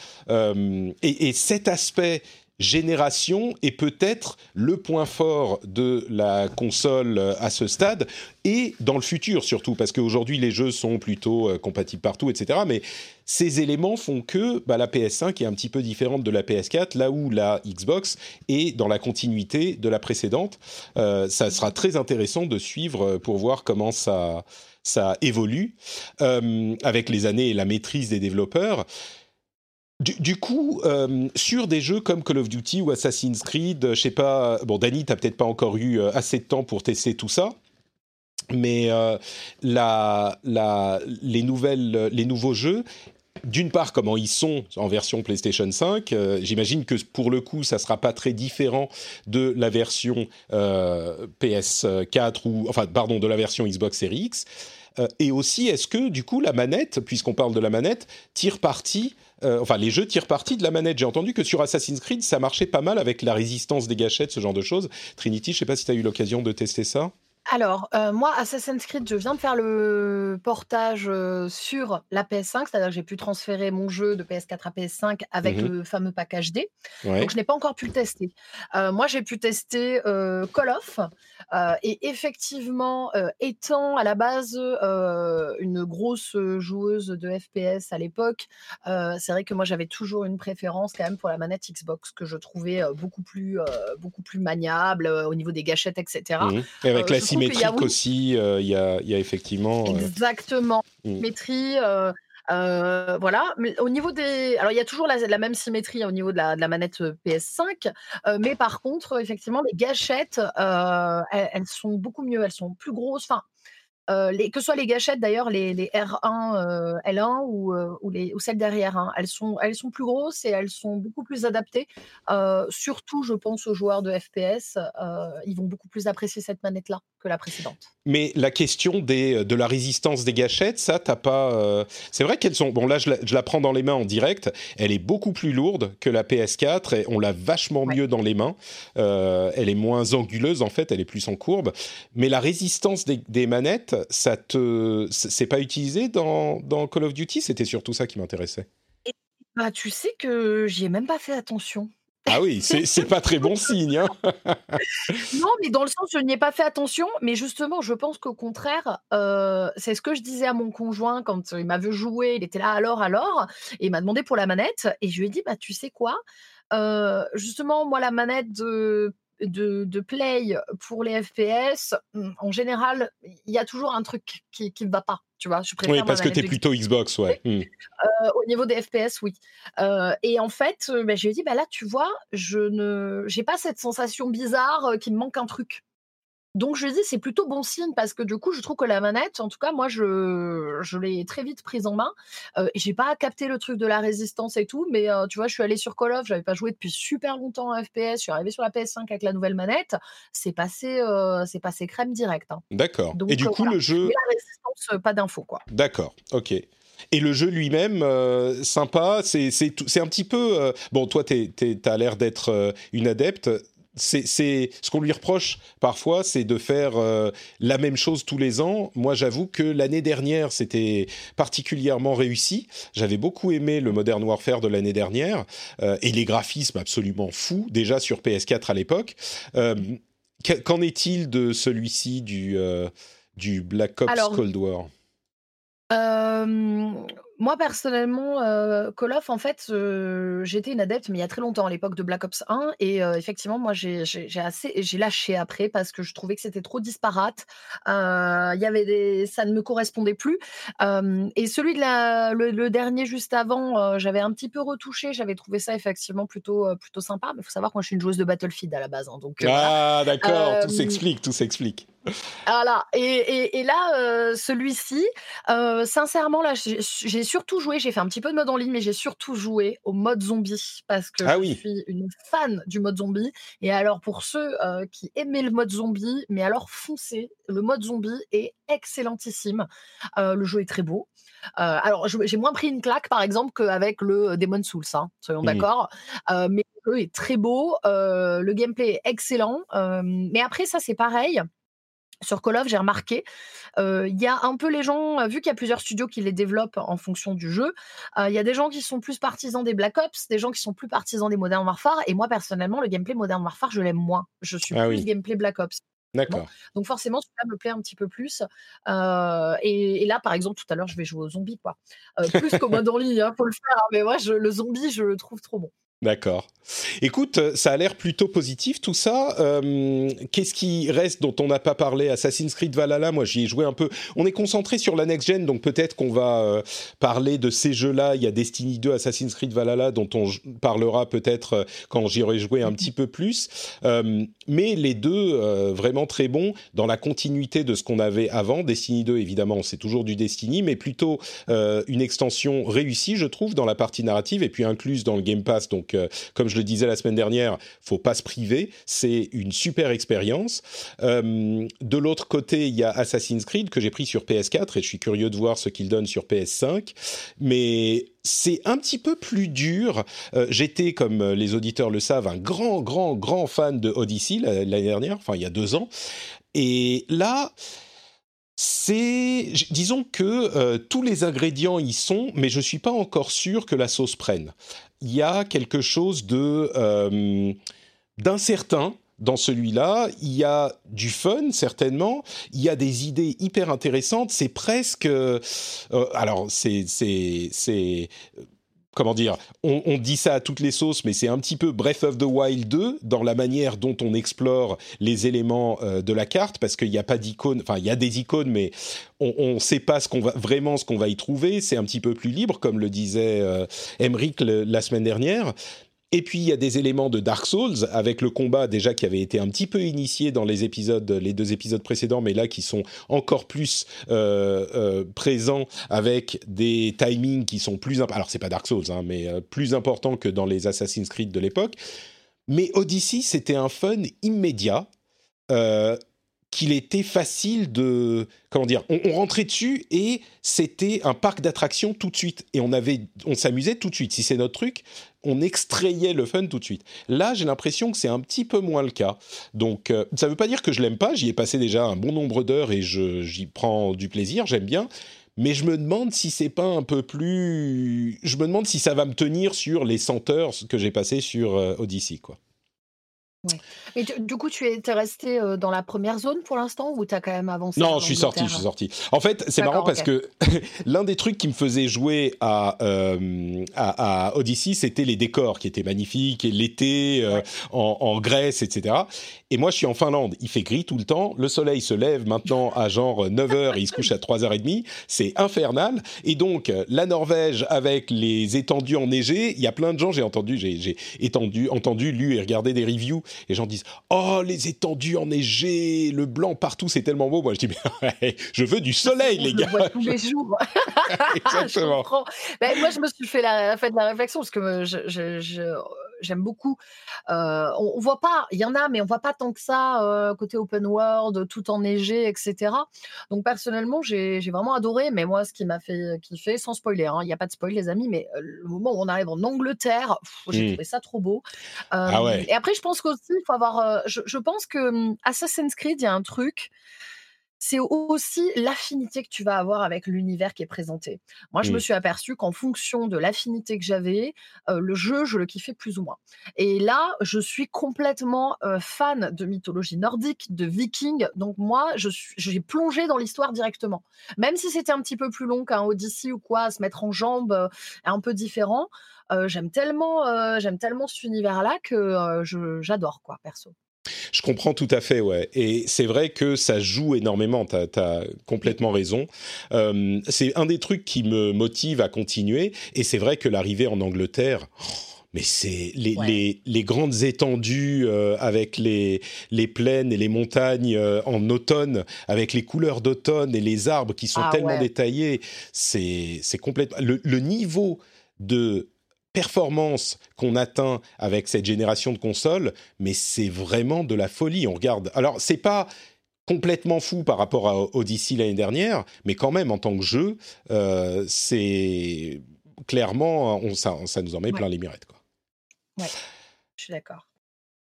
A: et cet aspect génération est peut-être le point fort de la console à ce stade et dans le futur surtout parce qu'aujourd'hui les jeux sont plutôt euh, compatibles partout etc mais ces éléments font que bah, la PS5 est un petit peu différente de la PS4 là où la Xbox est dans la continuité de la précédente. Euh, ça sera très intéressant de suivre euh, pour voir comment ça ça évolue avec les années et la maîtrise des développeurs du, coup, euh, sur des jeux comme Call of Duty ou Assassin's Creed, euh, je sais pas, bon, Dany, t'as peut-être pas encore eu euh, assez de temps pour tester tout ça. mais les, nouvelles, les nouveaux jeux d'une part comment ils sont en version PlayStation 5. Euh, j'imagine que pour le coup, ça sera pas très différent de la version euh, PS4 ou enfin pardon de la version Xbox Series X. Euh, et aussi, est-ce que du coup la manette, puisqu'on parle de la manette, tire parti enfin, les jeux tirent parti de la manette. J'ai entendu que sur Assassin's Creed, ça marchait pas mal avec la résistance des gâchettes, ce genre de choses. Trinity, je sais pas si tu as eu l'occasion de tester ça.
C: Alors, euh, moi, Assassin's Creed, je viens de faire le portage, euh, sur la PS5, c'est-à-dire que j'ai pu transférer mon jeu de PS4 à PS5 avec mmh le fameux pack HD. Donc je n'ai pas encore pu le tester. Euh, moi, j'ai pu tester, Call of, et effectivement, étant à la base, une grosse, joueuse de FPS à l'époque, c'est vrai que moi, j'avais toujours une préférence quand même pour la manette Xbox que je trouvais, beaucoup plus, beaucoup plus maniable, au niveau des gâchettes etc.
A: Mmh et avec la symétrique aussi, euh, il y, a, y, a, effectivement.
C: Euh, Exactement. Mm. Symétrie. Euh, voilà, au niveau des. Alors, il y a toujours la, même symétrie au niveau de la, manette PS5, mais par contre, effectivement, les gâchettes, elles, sont beaucoup mieux, elles sont plus grosses. Enfin, les, que ce soit les gâchettes d'ailleurs, les, les, R1, L1 ou, ou, les, ou celles derrière, hein, elles, sont, elles sont plus grosses et elles sont beaucoup plus adaptées. surtout, je pense aux joueurs de FPS, ils vont beaucoup plus apprécier cette manette-là que la précédente.
A: Mais la question des, de la résistance des gâchettes, ça, t'as pas. C'est vrai qu'elles sont. Bon, là, je la, je la, prends dans les mains en direct. Elle est beaucoup plus lourde que la PS4 et on l'a vachement ouais. mieux dans les mains. elle est moins anguleuse en fait, elle est plus en courbe. Mais la résistance des, des manettes, ça te, c'est pas utilisé dans, dans, Call of Duty? C'était surtout ça qui m'intéressait.
C: Bah, tu sais que j'y ai même pas fait attention.
A: Ah oui, c'est pas très bon signe. Hein
C: non, mais dans le sens, je n'y ai pas fait attention. Mais justement, je pense qu'au contraire, euh, c'est ce que je disais à mon conjoint quand il m'a vu jouer. Il était là, alors, alors. Et il m'a demandé pour la manette. Et je lui ai dit, bah, tu sais quoi euh, Justement, moi, la manette de de, de, play pour les FPS, mmh, en général, il y a toujours un truc qui ne va pas. Tu vois,
A: je préfère oui, parce que tu es plutôt Xbox, ouais. Mmh.
C: Euh, au niveau des FPS, oui. Euh, et en fait, bah, je lui ai dit, bah là, tu vois, je ne, j'ai pas cette sensation bizarre qu'il me manque un truc. Donc je dis c'est plutôt bon signe parce que du coup je trouve que la manette, en tout cas moi je, je l'ai très vite prise en main. Euh, j'ai pas capté le truc de la résistance et tout, mais euh, tu vois je suis allée sur Call of, j'avais pas joué depuis super longtemps en FPS, je suis arrivée sur la PS5 avec la nouvelle manette, c'est passé euh, c'est passé crème direct. Hein.
A: D'accord. Et du coup voilà. le jeu.
C: Mais la résistance, pas d'infos quoi.
A: D'accord. Ok. Et le jeu lui-même, euh, sympa, c'est un petit peu... Euh, bon, toi, tu as l'air d'être euh, une adepte c'est ce qu'on lui reproche parfois, c'est de faire euh, la même chose tous les ans. Moi, j'avoue que l'année dernière, c'était particulièrement réussi. J'avais beaucoup aimé le Modern Warfare de l'année dernière euh, et les graphismes absolument fous déjà sur PS4 à l'époque. Euh, Qu'en est-il de celui-ci du du Black Ops
C: Alors,
A: Cold War?
C: Moi personnellement, euh, Call of, en fait, euh, j'étais une adepte, mais il y a très longtemps, à l'époque de Black Ops 1, et euh, effectivement, moi, j'ai assez, j'ai lâché après parce que je trouvais que c'était trop disparate. Il y avait des, ça ne me correspondait plus. et celui de la, le, le dernier juste avant, j'avais un petit peu retouché. J'avais trouvé ça effectivement plutôt, plutôt sympa. Mais il faut savoir que moi, je suis une joueuse de Battlefield à la base, hein, donc.
A: ah, voilà. d'accord, tout s'explique, tout s'explique.
C: Voilà. Et, et, et là, celui-ci, sincèrement, là, j'ai surtout joué, j'ai fait un petit peu de mode en ligne, mais j'ai surtout joué au mode zombie parce que
A: ah
C: je
A: oui.
C: suis une fan du mode zombie. Et alors, pour ceux euh, qui aimaient le mode zombie, mais alors foncez, le mode zombie est excellentissime. Euh, le jeu est très beau. Euh, alors, j'ai moins pris une claque, par exemple, qu'avec le Demon Souls, hein, soyons mmh. d'accord. mais le jeu est très beau, le gameplay est excellent. mais après, ça, c'est pareil sur Call of, j'ai remarqué, il euh, y a un peu les gens, vu qu'il y a plusieurs studios qui les développent en fonction du jeu, il euh, y a des gens qui sont plus partisans des Black Ops, des gens qui sont plus partisans des Modern Warfare, et moi personnellement, le gameplay Modern Warfare, je l'aime moins. Je suis ah plus oui. gameplay Black Ops.
A: D'accord.
C: Donc forcément, celui-là me plaît un petit peu plus. Euh, et, et, là, par exemple, tout à l'heure, je vais jouer aux zombies, quoi. plus qu'au mode en ligne, hein, faut le faire. Hein, mais moi, je, le zombie, je le trouve trop bon.
A: D'accord. Écoute, euh, ça a l'air plutôt positif tout ça. Euh, Qu'est-ce qui reste dont on n'a pas parlé? Assassin's Creed Valhalla, moi j'y ai joué un peu. On est concentré sur la next gen, donc peut-être qu'on va euh, parler de ces jeux-là. Il y a Destiny 2, Assassin's Creed Valhalla, dont on parlera peut-être euh, quand j'irai jouer un petit peu plus. Mais les deux, vraiment très bons dans la continuité de ce qu'on avait avant. Destiny 2, évidemment, c'est toujours du Destiny, mais plutôt une extension réussie, je trouve, dans la partie narrative et puis incluse dans le Game Pass. Donc, comme je le disais la semaine dernière, faut pas se priver. C'est une super expérience. Euh, de l'autre côté, il y a Assassin's Creed que j'ai pris sur PS4 et je suis curieux de voir ce qu'il donne sur PS5. Mais c'est un petit peu plus dur. Euh, J'étais, comme les auditeurs le savent, un grand, grand, grand fan de Odyssey l'année dernière, enfin il y a deux ans. Et là, c'est, disons que euh, tous les ingrédients y sont, mais je suis pas encore sûr que la sauce prenne. Il y a quelque chose de euh, d'incertain dans celui-là. Il y a du fun certainement. Il y a des idées hyper intéressantes. C'est presque, euh, alors c'est c'est c'est comment dire, on, on, dit ça à toutes les sauces, mais c'est un petit peu Breath of the Wild 2 dans la manière dont on explore les éléments euh, de la carte, parce qu'il n'y a pas d'icônes, enfin il y a des icônes, mais on ne sait pas ce qu'on va vraiment ce qu'on va y trouver. C'est un petit peu plus libre, comme le disait euh, la semaine dernière. Et puis il y a des éléments de Dark Souls avec le combat déjà qui avait été un petit peu initié dans les épisodes, les deux épisodes précédents, mais là qui sont encore plus euh, euh, présents avec des timings qui sont plus alors c'est pas Dark Souls hein, mais euh, plus importants que dans les Assassin's Creed de l'époque. Mais Odyssey c'était un fun immédiat. Qu'il était facile de comment dire on, rentrait dessus et c'était un parc d'attractions tout de suite. Et on avait on s'amusait tout de suite. Si c'est notre truc on extrayait le fun tout de suite. Là j'ai l'impression que c'est un petit peu moins le cas. Donc euh, ça veut pas dire que je l'aime pas. J'y ai passé déjà un bon nombre d'heures et j'y prends du plaisir. J'aime bien. Mais je me demande si c'est pas un peu plus je me demande si ça va me tenir sur les 100 heures que j'ai passé sur euh, Odyssey quoi
C: Ouais. Tu, du coup, tu es, resté euh, dans la première zone pour l'instant ou tu as quand même avancé
A: Non, je suis sorti, je suis sorti. En fait, c'est marrant parce que l'un des trucs qui me faisait jouer à, euh, à, à Odyssey, c'était les décors qui étaient magnifiques, et l'été euh, ouais. en, en, Grèce, etc. Et moi, je suis en Finlande, il fait gris tout le temps, le soleil se lève maintenant à genre 9h et il se couche à 3h30, c'est infernal. Et donc, la Norvège avec les étendues enneigées, il y a plein de gens, j'ai entendu, j'ai entendu, lu et regardé des reviews les gens disent oh les étendues enneigées, le blanc partout, c'est tellement beau. Moi je dis mais je veux du soleil les gars.
C: Vois tous les jours.
A: Exactement.
C: je ben, moi je me suis fait la, fait de la réflexion parce que je, je, je j'aime beaucoup. Euh, on, on, voit pas, il y en a, mais on voit pas tant que ça euh, côté open world, tout enneigé, etc. Donc personnellement, j'ai vraiment adoré. Mais moi, ce qui m'a fait kiffer, sans spoiler, il hein, n'y a pas de spoil, les amis, mais euh, le moment où on arrive en Angleterre, j'ai mmh. trouvé ça trop beau.
A: ah ouais.
C: Et après, je pense qu'aussi, il faut avoir. Je, je, pense que hum, Assassin's Creed, il y a un truc c'est aussi l'affinité que tu vas avoir avec l'univers qui est présenté. Moi, je me suis aperçu qu'en fonction de l'affinité que j'avais, euh, le jeu, je le kiffais plus ou moins. Et là, je suis complètement euh, fan de mythologie nordique, de vikings. Donc moi, j'ai plongé dans l'histoire directement. Même si c'était un petit peu plus long qu'un Odyssey ou quoi, à se mettre en jambes, euh, un peu différent. j'aime tellement, j'aime tellement cet univers-là que j'adore, quoi, perso.
A: Je comprends tout à fait, ouais. Et c'est vrai que ça joue énormément, tu as, complètement raison. Euh, c'est un des trucs qui me motive à continuer. Et c'est vrai que l'arrivée en Angleterre... mais c'est les, ouais. les, les, grandes étendues euh, avec les, les plaines et les montagnes euh, en automne, avec les couleurs d'automne et les arbres qui sont ah, tellement ouais. détaillés, c'est complètement... Le, le niveau de performance qu'on atteint avec cette génération de consoles, mais c'est vraiment de la folie. On regarde. Alors, c'est pas complètement fou par rapport à Odyssey l'année dernière, mais quand même en tant que jeu, euh, c'est clairement on, ça, ça, nous en met ouais. plein les mirettes. Quoi.
C: Ouais, je suis d'accord.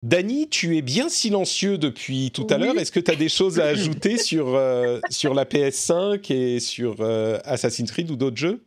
A: Dany, tu es bien silencieux depuis tout à l'heure. Est-ce que tu as des choses à ajouter sur, euh, sur la PS5 et sur euh, Assassin's Creed ou d'autres jeux?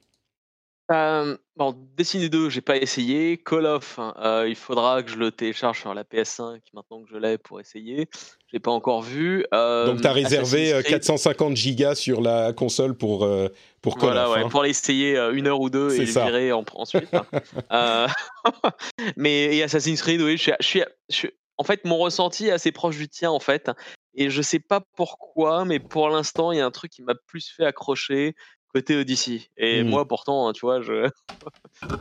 B: Euh, bon, Destiny 2, j'ai pas essayé. Call of, euh, il faudra que je le télécharge sur la PS5 maintenant que je l'ai pour essayer. J'ai pas encore vu. Euh,
A: Donc, tu as réservé
B: Assassin's Creed,
A: 450 gigas sur la console pour, euh, pour Call
B: Voilà,
A: of,
B: ouais,
A: hein.
B: pour l'essayer euh, une heure ou deux et le
A: ça.
B: virer en- ensuite. hein. Euh, mais et Assassin's Creed, oui, je suis, je suis- je suis- en fait, mon ressenti est assez proche du tien, en fait. Et je sais pas pourquoi, mais pour l'instant, il y a un truc qui m'a plus fait accrocher côté Odyssey. Et
A: Hmm.
B: moi, pourtant, hein, tu vois,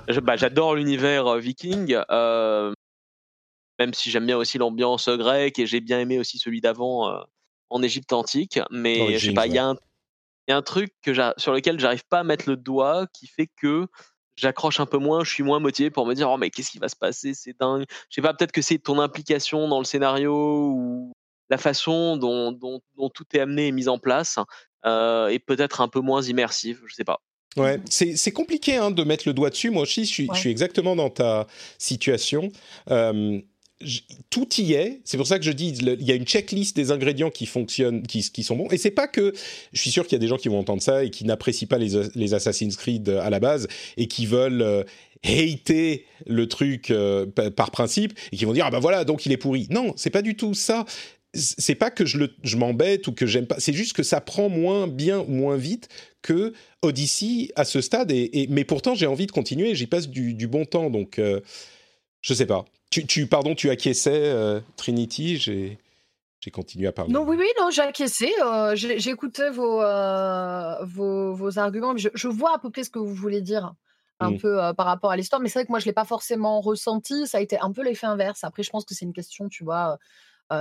B: je, bah, j'adore l'univers euh, viking. euh, même si j'aime bien aussi l'ambiance euh, grecque et j'ai bien aimé aussi celui d'avant euh, en Égypte antique. Mais je sais pas, il y, a
A: ouais.
B: un- il y a un truc que sur lequel j'arrive pas à mettre le doigt qui fait que j'accroche un peu moins, je suis moins motivé pour me dire oh mais qu'est-ce qui va se passer, c'est dingue. Je sais pas, peut-être que c'est ton implication dans le scénario ou la façon dont, dont, dont tout est amené et mis en place euh, est peut-être un peu moins immersive, je sais pas.
A: Ouais, c'est c'est compliqué hein, de mettre le doigt dessus. Moi aussi, je suis, je
C: Ouais.
A: suis exactement dans ta situation. Euh, tout y est. C'est pour ça que je dis, le- il y a une checklist des ingrédients qui fonctionnent, qui, qui sont bons. Et c'est pas que, je suis sûr qu'il y a des gens qui vont entendre ça et qui n'apprécient pas les, les Assassin's Creed à la base et qui veulent euh, hater le truc euh, pa- par principe et qui vont dire ah bah voilà donc il est pourri. Non, c'est pas du tout ça. C'est pas que je, le- je m'embête ou que j'aime pas. C'est juste que ça prend moins bien ou moins vite que Odyssey à ce stade. Et, et- mais pourtant j'ai envie de continuer. J'y passe du, du bon temps donc euh, je sais pas. Tu, tu pardon tu acquiesçais euh, Trinity. J'ai j'ai continué à parler.
C: Non, oui, oui, non, j'ai acquiescé. euh, j'ai j'ai écouté vos, euh, vos, vos arguments. Je, je vois à peu près ce que vous voulez dire, un
A: Mm.
C: peu euh, par rapport à l'histoire. Mais c'est vrai que moi, je ne l'ai pas forcément ressenti. Ça a été un peu l'effet inverse. Après, je pense que c'est une question, tu vois,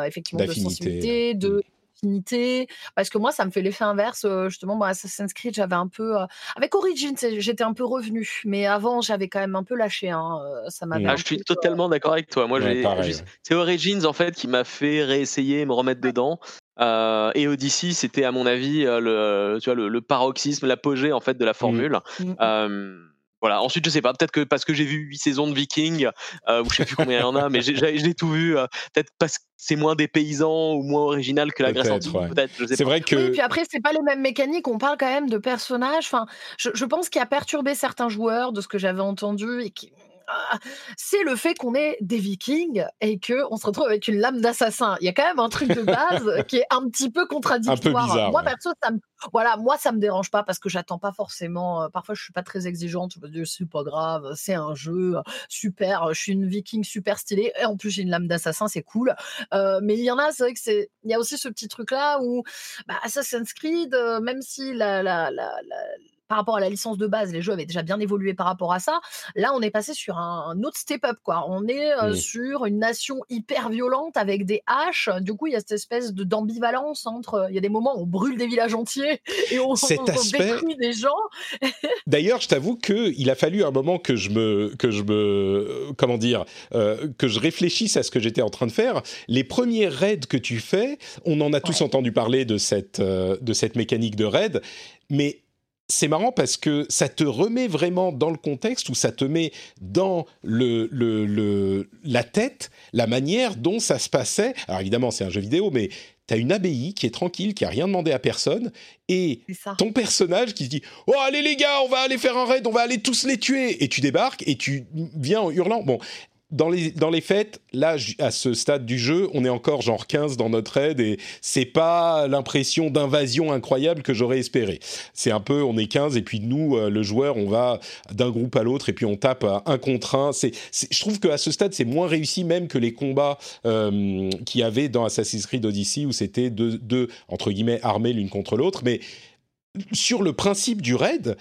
C: effectivement, de sensibilité, de affinité. Parce que moi, ça me fait l'effet inverse. euh, justement, moi, Assassin's Creed, j'avais un peu. euh, avec Origins, j'étais un peu revenu. Mais avant, j'avais quand même un peu lâché. hein, euh, Ça.
A: Mm.
B: Ah, je suis
C: peu, euh,
B: totalement d'accord avec toi. Moi,
A: Ouais, ouais.
B: c'est Origins en fait qui m'a fait réessayer, me remettre dedans. Euh, et Odyssey, c'était à mon avis euh, le, tu vois, le, le paroxysme, l'apogée en fait de la formule.
C: Mm.
B: Euh, voilà. Ensuite, je sais pas, peut-être que parce que j'ai vu huit saisons de Vikings, euh, ou je sais plus combien il y en a, mais j'ai, j'ai- je l'ai tout vu. euh, peut-être parce que c'est moins dépaysant ou moins original que la Grèce
A: Peut-être,
B: antique.
A: ouais.
B: Peut-être, je sais
A: C'est
B: pas.
A: vrai que
C: Oui, puis après, c'est pas les mêmes mécaniques. On parle quand même de personnages. Enfin, je, je pense qu'il a perturbé certains joueurs de ce que j'avais entendu et qui. Ah, c'est le fait qu'on est des vikings et que on se retrouve avec une lame d'assassin. Il y a quand même un truc de base qui est un petit peu contradictoire.
A: bizarre,
C: moi
A: ouais.
C: perso, ça me, voilà, moi ça me dérange pas parce que j'attends pas forcément. euh, parfois, je suis pas très exigeante. Je me dis c'est pas grave, c'est un jeu super. Je suis une viking super stylée et en plus j'ai une lame d'assassin, c'est cool. Euh, mais il y en a, c'est vrai que c'est. Il y a aussi ce petit truc là où bah, Assassin's Creed, euh, même si la, la, la, la- par rapport à la licence de base, les jeux avaient déjà bien évolué par rapport à ça. Là, on est passé sur un, un autre step-up, quoi. On est euh,
A: Mm.
C: sur une nation hyper violente avec des haches. Du coup, il y a cette espèce d'ambivalence entre. Il y a des moments où on brûle des villages entiers et on, on
A: aspect-
C: détruit des gens.
A: D'ailleurs, je t'avoue que il a fallu un moment que je me, que je me, comment dire, euh, que je réfléchisse à ce que j'étais en train de faire. Les premiers raids que tu fais, on en a tous entendu parler de cette, euh, de cette mécanique de raid, mais c'est marrant parce que ça te remet vraiment dans le contexte ou ça te met dans le, le, le- la tête la manière dont ça se passait. Alors évidemment, c'est un jeu vidéo, mais tu as une abbaye qui est tranquille, qui a rien demandé à personne, et ton personnage qui se dit Oh, allez les gars, on va aller faire un raid, on va aller tous les tuer. Et tu débarques et tu viens en hurlant. Bon, dans les, dans les fêtes, là, à ce stade du jeu, on est encore genre 15 dans notre raid et c'est pas l'impression d'invasion incroyable que j'aurais espéré. C'est un peu, on est 15 et puis nous, euh, le joueur, on va d'un groupe à l'autre et puis on tape à un contre un. C'est- je trouve qu'à ce stade, c'est moins réussi même que les combats euh, qu'il y avait dans Assassin's Creed Odyssey où c'était deux, deux, entre guillemets, armés l'une contre l'autre. Mais sur le principe du raid,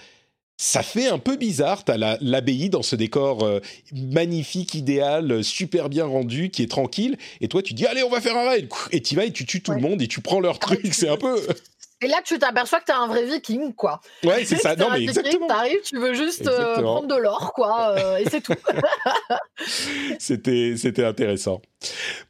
A: ça fait un peu bizarre. T'as la- l'abbaye dans ce décor euh, magnifique, idéal, euh, super bien rendu, qui est tranquille. Et toi, tu dis, allez, on va faire un raid. Et tu vas et tu tues tout le monde et tu prends leur
C: Ah,
A: truc. C'est un peu.
C: Et là, tu t'aperçois que t'es un vrai viking, quoi.
A: Ouais, c'est ça. Non, mais exactement.
C: T'arrives, tu veux juste euh, prendre de l'or, quoi, euh, et c'est tout.
A: C'était, c'était intéressant.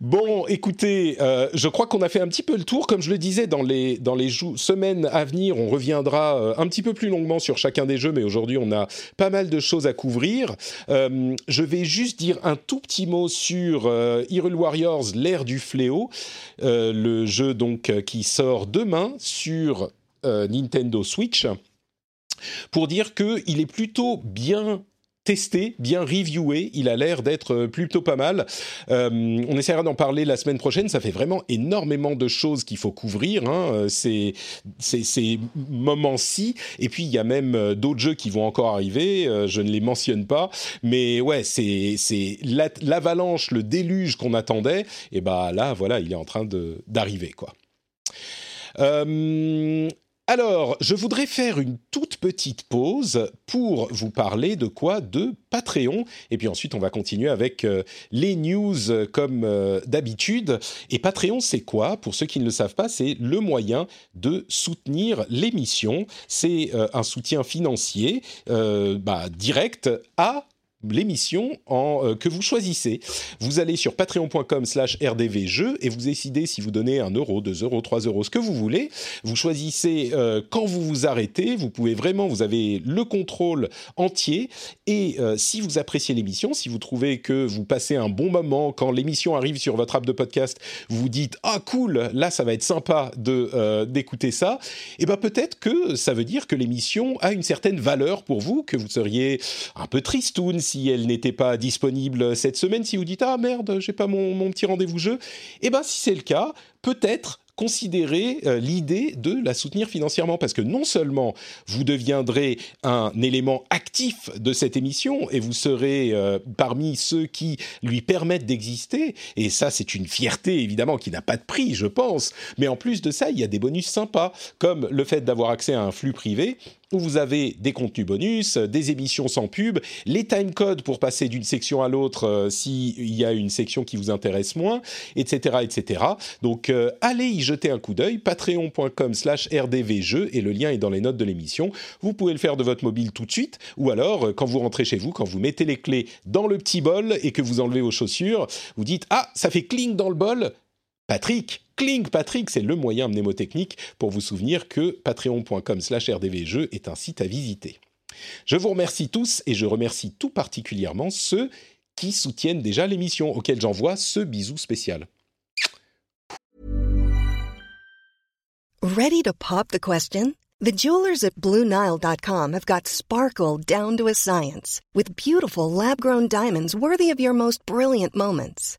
A: Bon, écoutez, euh, je crois qu'on a fait un petit peu le tour. Comme je le disais, dans les, dans les semaines à venir, on reviendra euh, un petit peu plus longuement sur chacun des jeux, mais aujourd'hui, on a pas mal de choses à couvrir. Euh, je vais juste dire un tout petit mot sur Hyrule Warriors, l'ère du fléau, le jeu donc qui sort demain sur euh, Nintendo Switch. pour dire qu'il est plutôt bien testé, bien reviewé. Il a l'air d'être plutôt pas mal. Euh, on essaiera d'en parler la semaine prochaine. Ça fait vraiment énormément de choses qu'il faut couvrir. Hein. Euh, ces, ces, moments-ci. Et puis, il y a même d'autres jeux qui vont encore arriver. je ne les mentionne pas. Mais ouais, c'est l'avalanche, le déluge qu'on attendait. Et bah là, voilà, il est en train d'arriver, quoi. Euh, alors, je voudrais faire une toute petite pause pour vous parler de quoi De Patreon. Et puis ensuite, on va continuer avec euh, les news euh, comme d'habitude. Et Patreon, c'est quoi? Pour ceux qui ne le savent pas, c'est le moyen de soutenir l'émission. C'est un soutien financier bah, direct à l'émission en, euh, que vous choisissez. Vous allez sur patreon.com slash rdvjeux et vous décidez si vous donnez 1 euro, 2 euros, 3 euros, ce que vous voulez. Vous choisissez euh, quand vous vous arrêtez. Vous pouvez vraiment, vous avez le contrôle entier. Et euh, si vous appréciez l'émission, si vous trouvez que vous passez un bon moment quand l'émission arrive sur votre app de podcast, vous dites ah cool, là ça va être sympa de d'écouter ça. Et eh ben peut-être que ça veut dire que l'émission a une certaine valeur pour vous, que vous seriez un peu tristoun si elle n'était pas disponible cette semaine, si vous dites ah merde, j'ai pas mon, petit rendez-vous jeu, eh ben si c'est le cas, peut-être considérer euh, l'idée de la soutenir financièrement. Parce que non seulement vous deviendrez un élément actif de cette émission et vous serez euh, parmi ceux qui lui permettent d'exister et ça c'est une fierté évidemment qui n'a pas de prix je pense. Mais en plus de ça il y a des bonus sympas comme le fait d'avoir accès à un flux privé où vous avez des contenus bonus, des émissions sans pub, les timecodes pour passer d'une section à l'autre euh, s'il y a une section qui vous intéresse moins, etc. etc. Donc euh, allez y jeter un coup d'œil, patreon.com slash rdvjeux, et le lien est dans les notes de l'émission. Vous pouvez le faire de votre mobile tout de suite, ou alors euh, quand vous rentrez chez vous, quand vous mettez les clés dans le petit bol et que vous enlevez vos chaussures, vous dites « Ah, ça fait cling dans le bol !» Patrick, Cling Patrick, c'est le moyen mnémotechnique pour vous souvenir que patreon.com slash rdvjeux est un site à visiter. Je vous remercie tous et je remercie tout particulièrement ceux qui soutiennent déjà l'émission, auxquels j'envoie ce bisou spécial.
D: Ready to pop the question? The jewelers at BlueNile.com have got sparkle down to a science with beautiful lab-grown diamonds worthy of your most brilliant moments.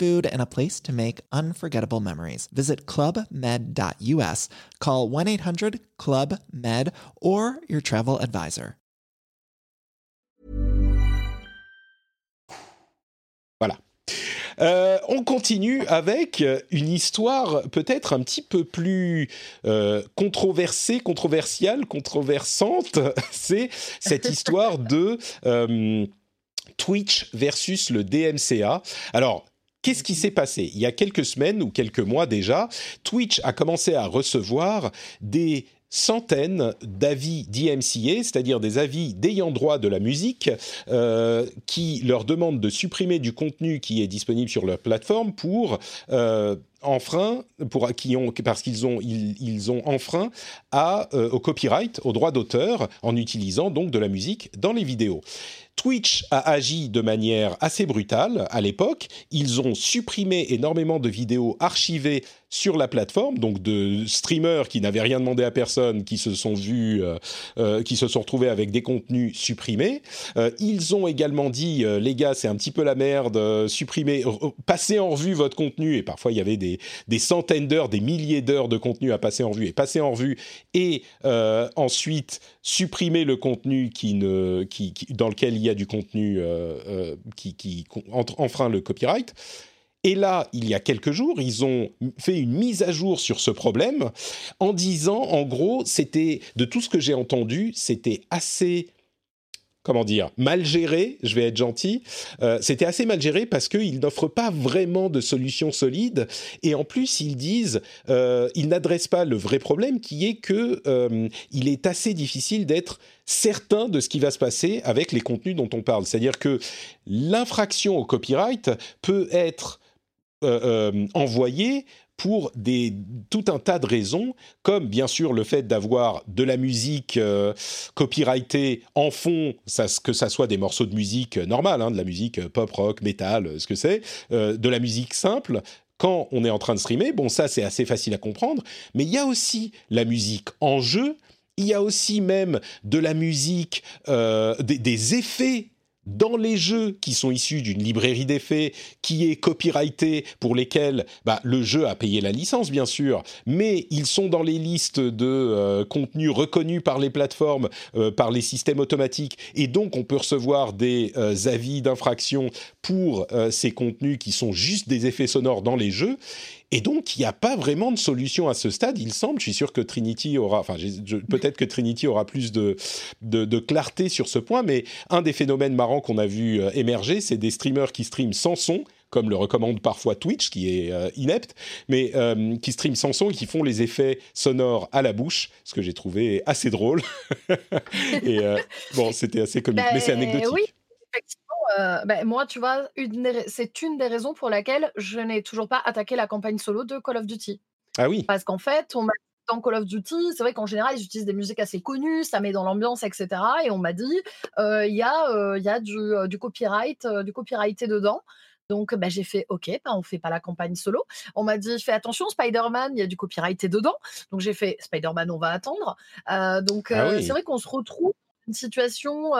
E: food and a place to make unforgettable memories. Visit clubmed.us, call 1 800 Club Med, or your travel advisor.
A: Voilà. Euh, on continue avec une histoire peut-être un petit peu plus euh, controversée, controversiale, controversante. C'est cette histoire de euh, Twitch versus le DMCA. Alors, Qu'est-ce qui s'est passé? Il y a quelques semaines ou quelques mois déjà, Twitch a commencé à recevoir des centaines d'avis d'IMCA, c'est-à-dire des avis d'ayant droit de la musique, euh, qui leur demandent de supprimer du contenu qui est disponible sur leur plateforme pour euh, enfreint, pour qui ont parce qu'ils ont ils, ont enfreint euh, au copyright, au droit d'auteur, en utilisant donc de la musique dans les vidéos. Twitch a agi de manière assez brutale à l'époque. Ils ont supprimé énormément de vidéos archivées sur la plateforme, donc de streamers qui n'avaient rien demandé à personne, qui se sont vus, euh, euh, qui se sont retrouvés avec des contenus supprimés. Euh, ils ont également dit, les gars, c'est un petit peu la merde, supprimez, passez en revue votre contenu. Et parfois, il y avait des, centaines d'heures, des milliers d'heures de contenu à passer en revue et passer en revue. Et ensuite, supprimer le contenu qui ne, qui, dans lequel il y a du contenu qui, qui enfreint le copyright. Et là, il y a quelques jours, ils ont fait une mise à jour sur ce problème en disant, en gros, c'était, de tout ce que j'ai entendu, c'était assez comment dire, mal géré, je vais être gentil, euh, c'était assez mal géré parce qu'ils n'offrent pas vraiment de solution solide et en plus ils disent, euh, ils n'adressent pas le vrai problème qui est que euh, il est assez difficile d'être certain de ce qui va se passer avec les contenus dont on parle. C'est-à-dire que l'infraction au copyright peut être envoyée pour des, tout un tas de raisons, comme bien sûr le fait d'avoir de la musique euh, copyrightée en fond, que ça soit des morceaux de musique normale, hein, de la musique euh, pop, rock, metal, euh, ce que c'est, de la musique simple, quand on est en train de streamer, bon ça c'est assez facile à comprendre, mais il y a aussi la musique en jeu, il y a aussi même de la musique, des effets dans les jeux qui sont issus d'une librairie d'effets qui est copyrightée pour lesquels bah, le jeu a payé la licence bien sûr, mais ils sont dans les listes de euh, contenus reconnus par les plateformes, euh, par les systèmes automatiques, et donc on peut recevoir des euh, avis d'infraction pour ces contenus qui sont juste des effets sonores dans les jeux. Et donc, il n'y a pas vraiment de solution à ce stade, il semble. Je suis sûr que Trinity aura, enfin, peut-être que Trinity aura plus de, de, clarté sur ce point, mais un des phénomènes marrants qu'on a vu euh, émerger, c'est des streamers qui streament sans son, comme le recommande parfois Twitch, qui est euh, inepte, mais euh, qui streament sans son et qui font les effets sonores à la bouche, ce que j'ai trouvé assez drôle. et bon, c'était assez comique, mais c'est ben, anecdotique.
C: Oui, effectivement euh, ben, moi, tu vois, c'est une des raisons pour laquelle je n'ai toujours pas attaqué la campagne solo de Call of Duty.
A: Ah oui.
C: Parce qu'en fait, on m'a dans Call of Duty, c'est vrai qu'en général, ils utilisent des musiques assez connues, ça met dans l'ambiance, etc. Et on m'a dit, euh, il y a, euh, y a du, du copyright, du copyrighté dedans. Donc, ben, j'ai fait OK, ben, on fait pas la campagne solo. On m'a dit fais attention, Spider-Man, il y a du copyrighté dedans. Donc j'ai fait Spider-Man, on va attendre. donc ah c'est vrai qu'on se retrouve dans une situation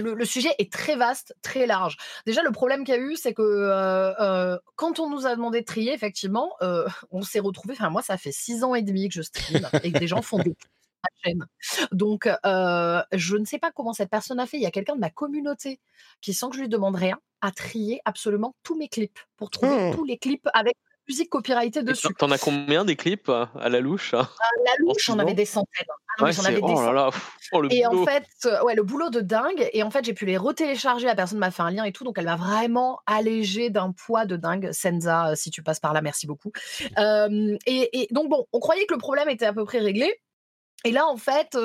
C: le, sujet est très vaste, très large. Déjà, le problème qu'il y a eu, c'est que euh, euh, quand on nous a demandé de trier, effectivement, euh, on s'est retrouvé. Enfin, moi, ça fait six ans et demi que je stream et que des gens font des chaîne. Donc, je ne sais pas comment cette personne a fait. Il y a quelqu'un de ma communauté qui, sans que je lui demande rien, a trié absolument tous mes clips pour trouver mmh. tous les clips avec musique copyrightée dessus.
B: T'en as combien des clips euh, à la louche hein?
C: À la louche, j'en avais des centaines.
B: Ah avais des oh oh,
C: et en fait, euh, ouais, le boulot de dingue. Et en fait, j'ai pu les retélécharger. La personne m'a fait un lien et tout, donc elle m'a vraiment allégé d'un poids de dingue. Senza, euh, si tu passes par là, merci beaucoup. et, donc bon, on croyait que le problème était à peu près réglé. Et là, en fait,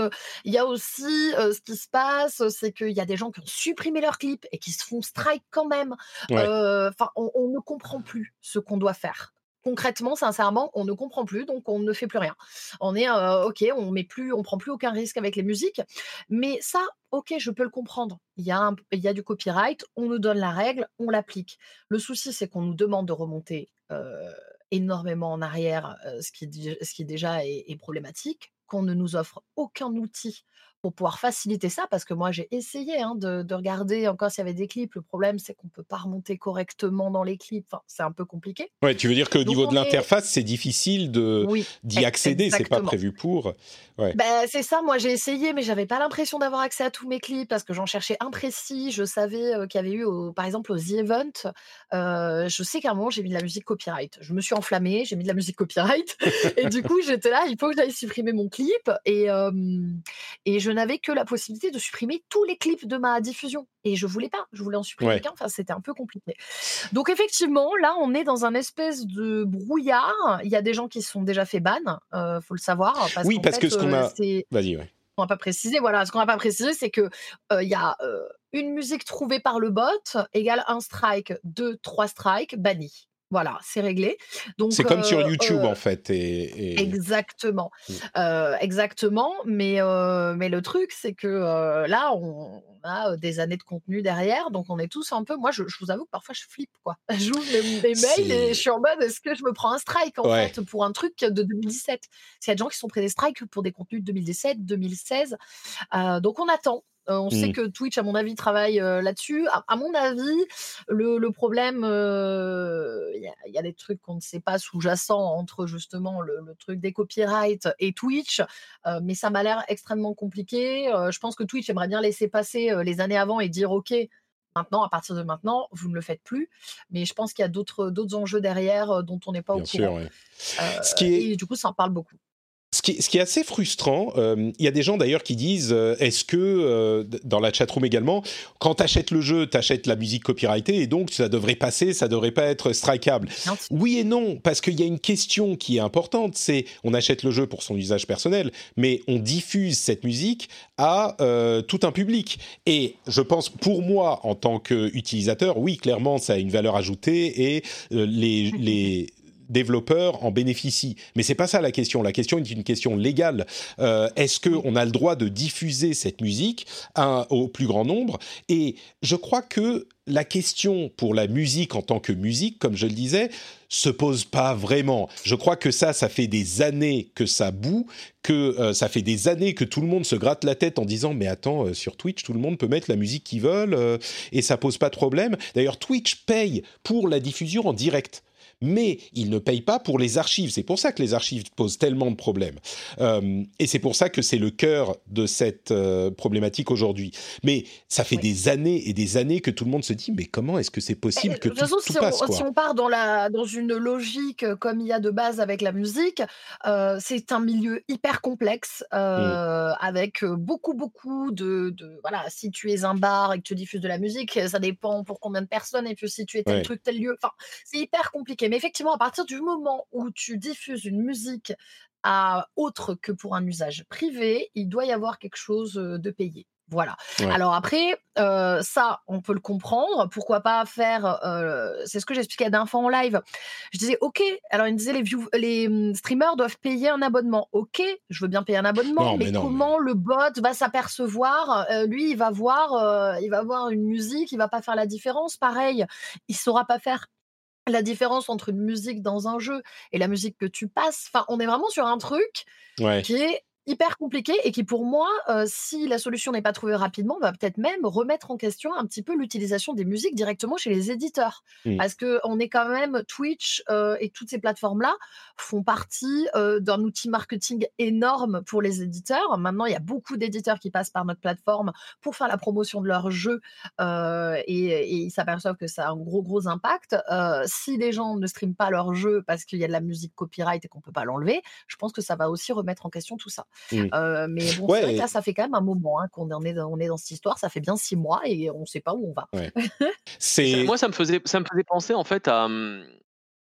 C: il y a aussi ce qui se passe, c'est qu'il y a des gens qui ont supprimé leurs clips et qui se font strike quand même. Enfin, on, ne comprend plus ce qu'on doit faire concrètement, sincèrement, on ne comprend plus, donc on ne fait plus rien. On est ok, on met plus, on prend plus aucun risque avec les musiques, mais ça, ok, je peux le comprendre. Il y a, il y a du copyright, on nous donne la règle, on l'applique. Le souci, c'est qu'on nous demande de remonter énormément en arrière, ce, qui, ce qui déjà est problématique qu'on ne nous offre aucun outil pour pouvoir faciliter ça, parce que moi j'ai essayé hein, de, regarder encore s'il y avait des clips. Le problème, c'est qu'on ne peut pas remonter correctement dans les clips. Enfin, c'est un peu compliqué.
A: Ouais, tu veux dire qu'au niveau de l'interface, c'est difficile de d'y accéder. C'est pas prévu pour.
C: Ouais. Ben, c'est ça. Moi, j'ai essayé, mais j'avais pas l'impression d'avoir accès à tous mes clips parce que j'en cherchais un précis. Je savais euh, qu'il y avait eu, par exemple, au The Event. Euh, je sais qu'à un moment, j'ai mis de la musique copyright. Je me suis enflammée, j'ai mis de la musique copyright, et du coup, j'étais là. Il faut que j'aille supprimer mon clip, et et je n'avais que la possibilité de supprimer tous les clips de ma diffusion. Et je voulais pas, je voulais en supprimer qu'un, enfin c'était un peu compliqué. Donc effectivement, là on est dans un espèce de brouillard. Il y a des gens qui sont déjà fait ban, euh, faut le savoir.
A: Parce oui, parce que ce qu'on euh, a... Vas-y, ouais.
C: On n'a pas précisé, voilà, ce qu'on n'a pas précisé, c'est que euh, il y a euh, une musique trouvée par le bot égale un strike, deux, trois strikes, banni. Voilà, c'est réglé.
A: Donc c'est comme sur YouTube en fait. Et,
C: Exactement, mmh. exactement. Mais mais le truc c'est que là on, a des années de contenu derrière, donc on est tous un peu. Moi, je, vous avoue que parfois je flippe quoi. J'ouvre mes, mails et je suis en mode est-ce que je me prends un strike en fait pour un truc de 2017 Il y a des gens qui sont pris des strikes pour des contenus de 2017, 2016. donc on attend. Euh, on sait mmh. que Twitch, à mon avis, travaille euh, là-dessus. À, mon avis, le, problème, euh, il y, a des trucs qu'on ne sait pas sous-jacents entre justement le, truc des copyrights et Twitch, mais ça m'a l'air extrêmement compliqué. je pense que Twitch aimerait bien laisser passer les années avant et dire OK. Maintenant, à partir de maintenant, vous ne le faites plus. Mais je pense qu'il y a d'autres enjeux derrière dont on n'est pas
A: Bien
C: au
A: sûr,
C: courant.
A: ouais.
C: Euh,
A: Ce qui est-
C: Et du coup, ça en parle beaucoup.
A: Ce qui, ce qui est assez frustrant, euh, il y a des gens d'ailleurs qui disent euh, est-ce que, euh, dans la chatroom également, quand tu achètes le jeu, tu achètes la musique copyrightée et donc ça devrait passer, ça devrait pas être strikeable? Oui et non, parce qu'il y a une question qui est importante, c'est on achète le jeu pour son usage personnel, mais on diffuse cette musique à tout un public. Et je pense, pour moi, en tant qu'utilisateur, oui, clairement, ça a une valeur ajoutée et les, les développeurs en bénéficient. Mais c'est pas ça la question. La question est une question légale. Euh, Est-ce que on a le droit de diffuser cette musique au plus grand nombre? Et je crois que la question pour la musique en tant que musique, comme je le disais, se pose pas vraiment. Je crois que ça, ça fait des années que ça boue, que euh, ça fait des années que tout le monde se gratte la tête en disant mais attends euh, sur Twitch tout le monde peut mettre la musique qu'ils veulent et ça pose pas de problème. D'ailleurs Twitch paye pour la diffusion en direct. Mais il ne paye pas pour les archives. C'est pour ça que les archives posent tellement de problèmes. Euh, et c'est pour ça que c'est le cœur de cette euh, problématique aujourd'hui. Mais ça fait
C: Oui.
A: des années et des années que tout le monde se dit mais comment est-ce que c'est possible
C: Eh,
A: que
C: de
A: tout,
C: toute façon,
A: tout
C: si,
A: passe
C: on,
A: quoi
C: si on part dans, la, dans une logique euh, comme il y a de base avec la musique, euh, c'est un milieu hyper complexe euh, avec beaucoup, beaucoup de, de- Voilà, si tu es un bar et que tu diffuses de la musique, ça dépend pour combien de personnes et puis si tu es tel
A: Ouais.
C: truc, tel lieu. Enfin, c'est hyper compliqué. Mais effectivement, à partir du moment où tu diffuses une musique à autre que pour un usage privé, il doit y avoir quelque chose de payé. Voilà.
A: Ouais.
C: Alors après, euh, ça, on peut le comprendre. Pourquoi pas faire euh, C'est ce que j'expliquais à fois en live. Je disais, ok. Alors il me disait les, view- les hum, streamers doivent payer un abonnement. Ok, je veux bien payer un abonnement,
A: Non, mais
C: mais,
A: non,
C: comment le bot va s'apercevoir Euh, Lui, il va voir, il va voir une musique, il va pas faire la différence. Pareil, il saura pas faire la différence entre une musique dans un jeu et la musique que tu passes. Enfin, on est vraiment sur un truc
A: Ouais.
C: qui est hyper compliqué et qui pour moi, euh, si la solution n'est pas trouvée rapidement, va peut-être même remettre en question un petit peu l'utilisation des musiques directement chez les éditeurs.
A: Mm.
C: Parce que on est quand même Twitch euh, et toutes ces plateformes-là font partie euh, d'un outil marketing énorme pour les éditeurs. Maintenant, il y a beaucoup d'éditeurs qui passent par notre plateforme pour faire la promotion de leurs jeux et, et ils s'aperçoivent que ça a un gros gros impact. Si les gens ne streament pas leurs jeux parce qu'il y a de la musique copyright et qu'on peut pas l'enlever, je pense que ça va aussi remettre en question tout ça.
A: Mm.
C: Euh, mais bon,
A: Ouais,
C: c'est vrai que là, ça fait quand même un moment hein, qu'on en est, dans- on est dans cette histoire. Ça fait bien six mois et on ne sait pas où on va.
A: C'est
B: Moi, ça me faisait, ça me faisait penser en fait à.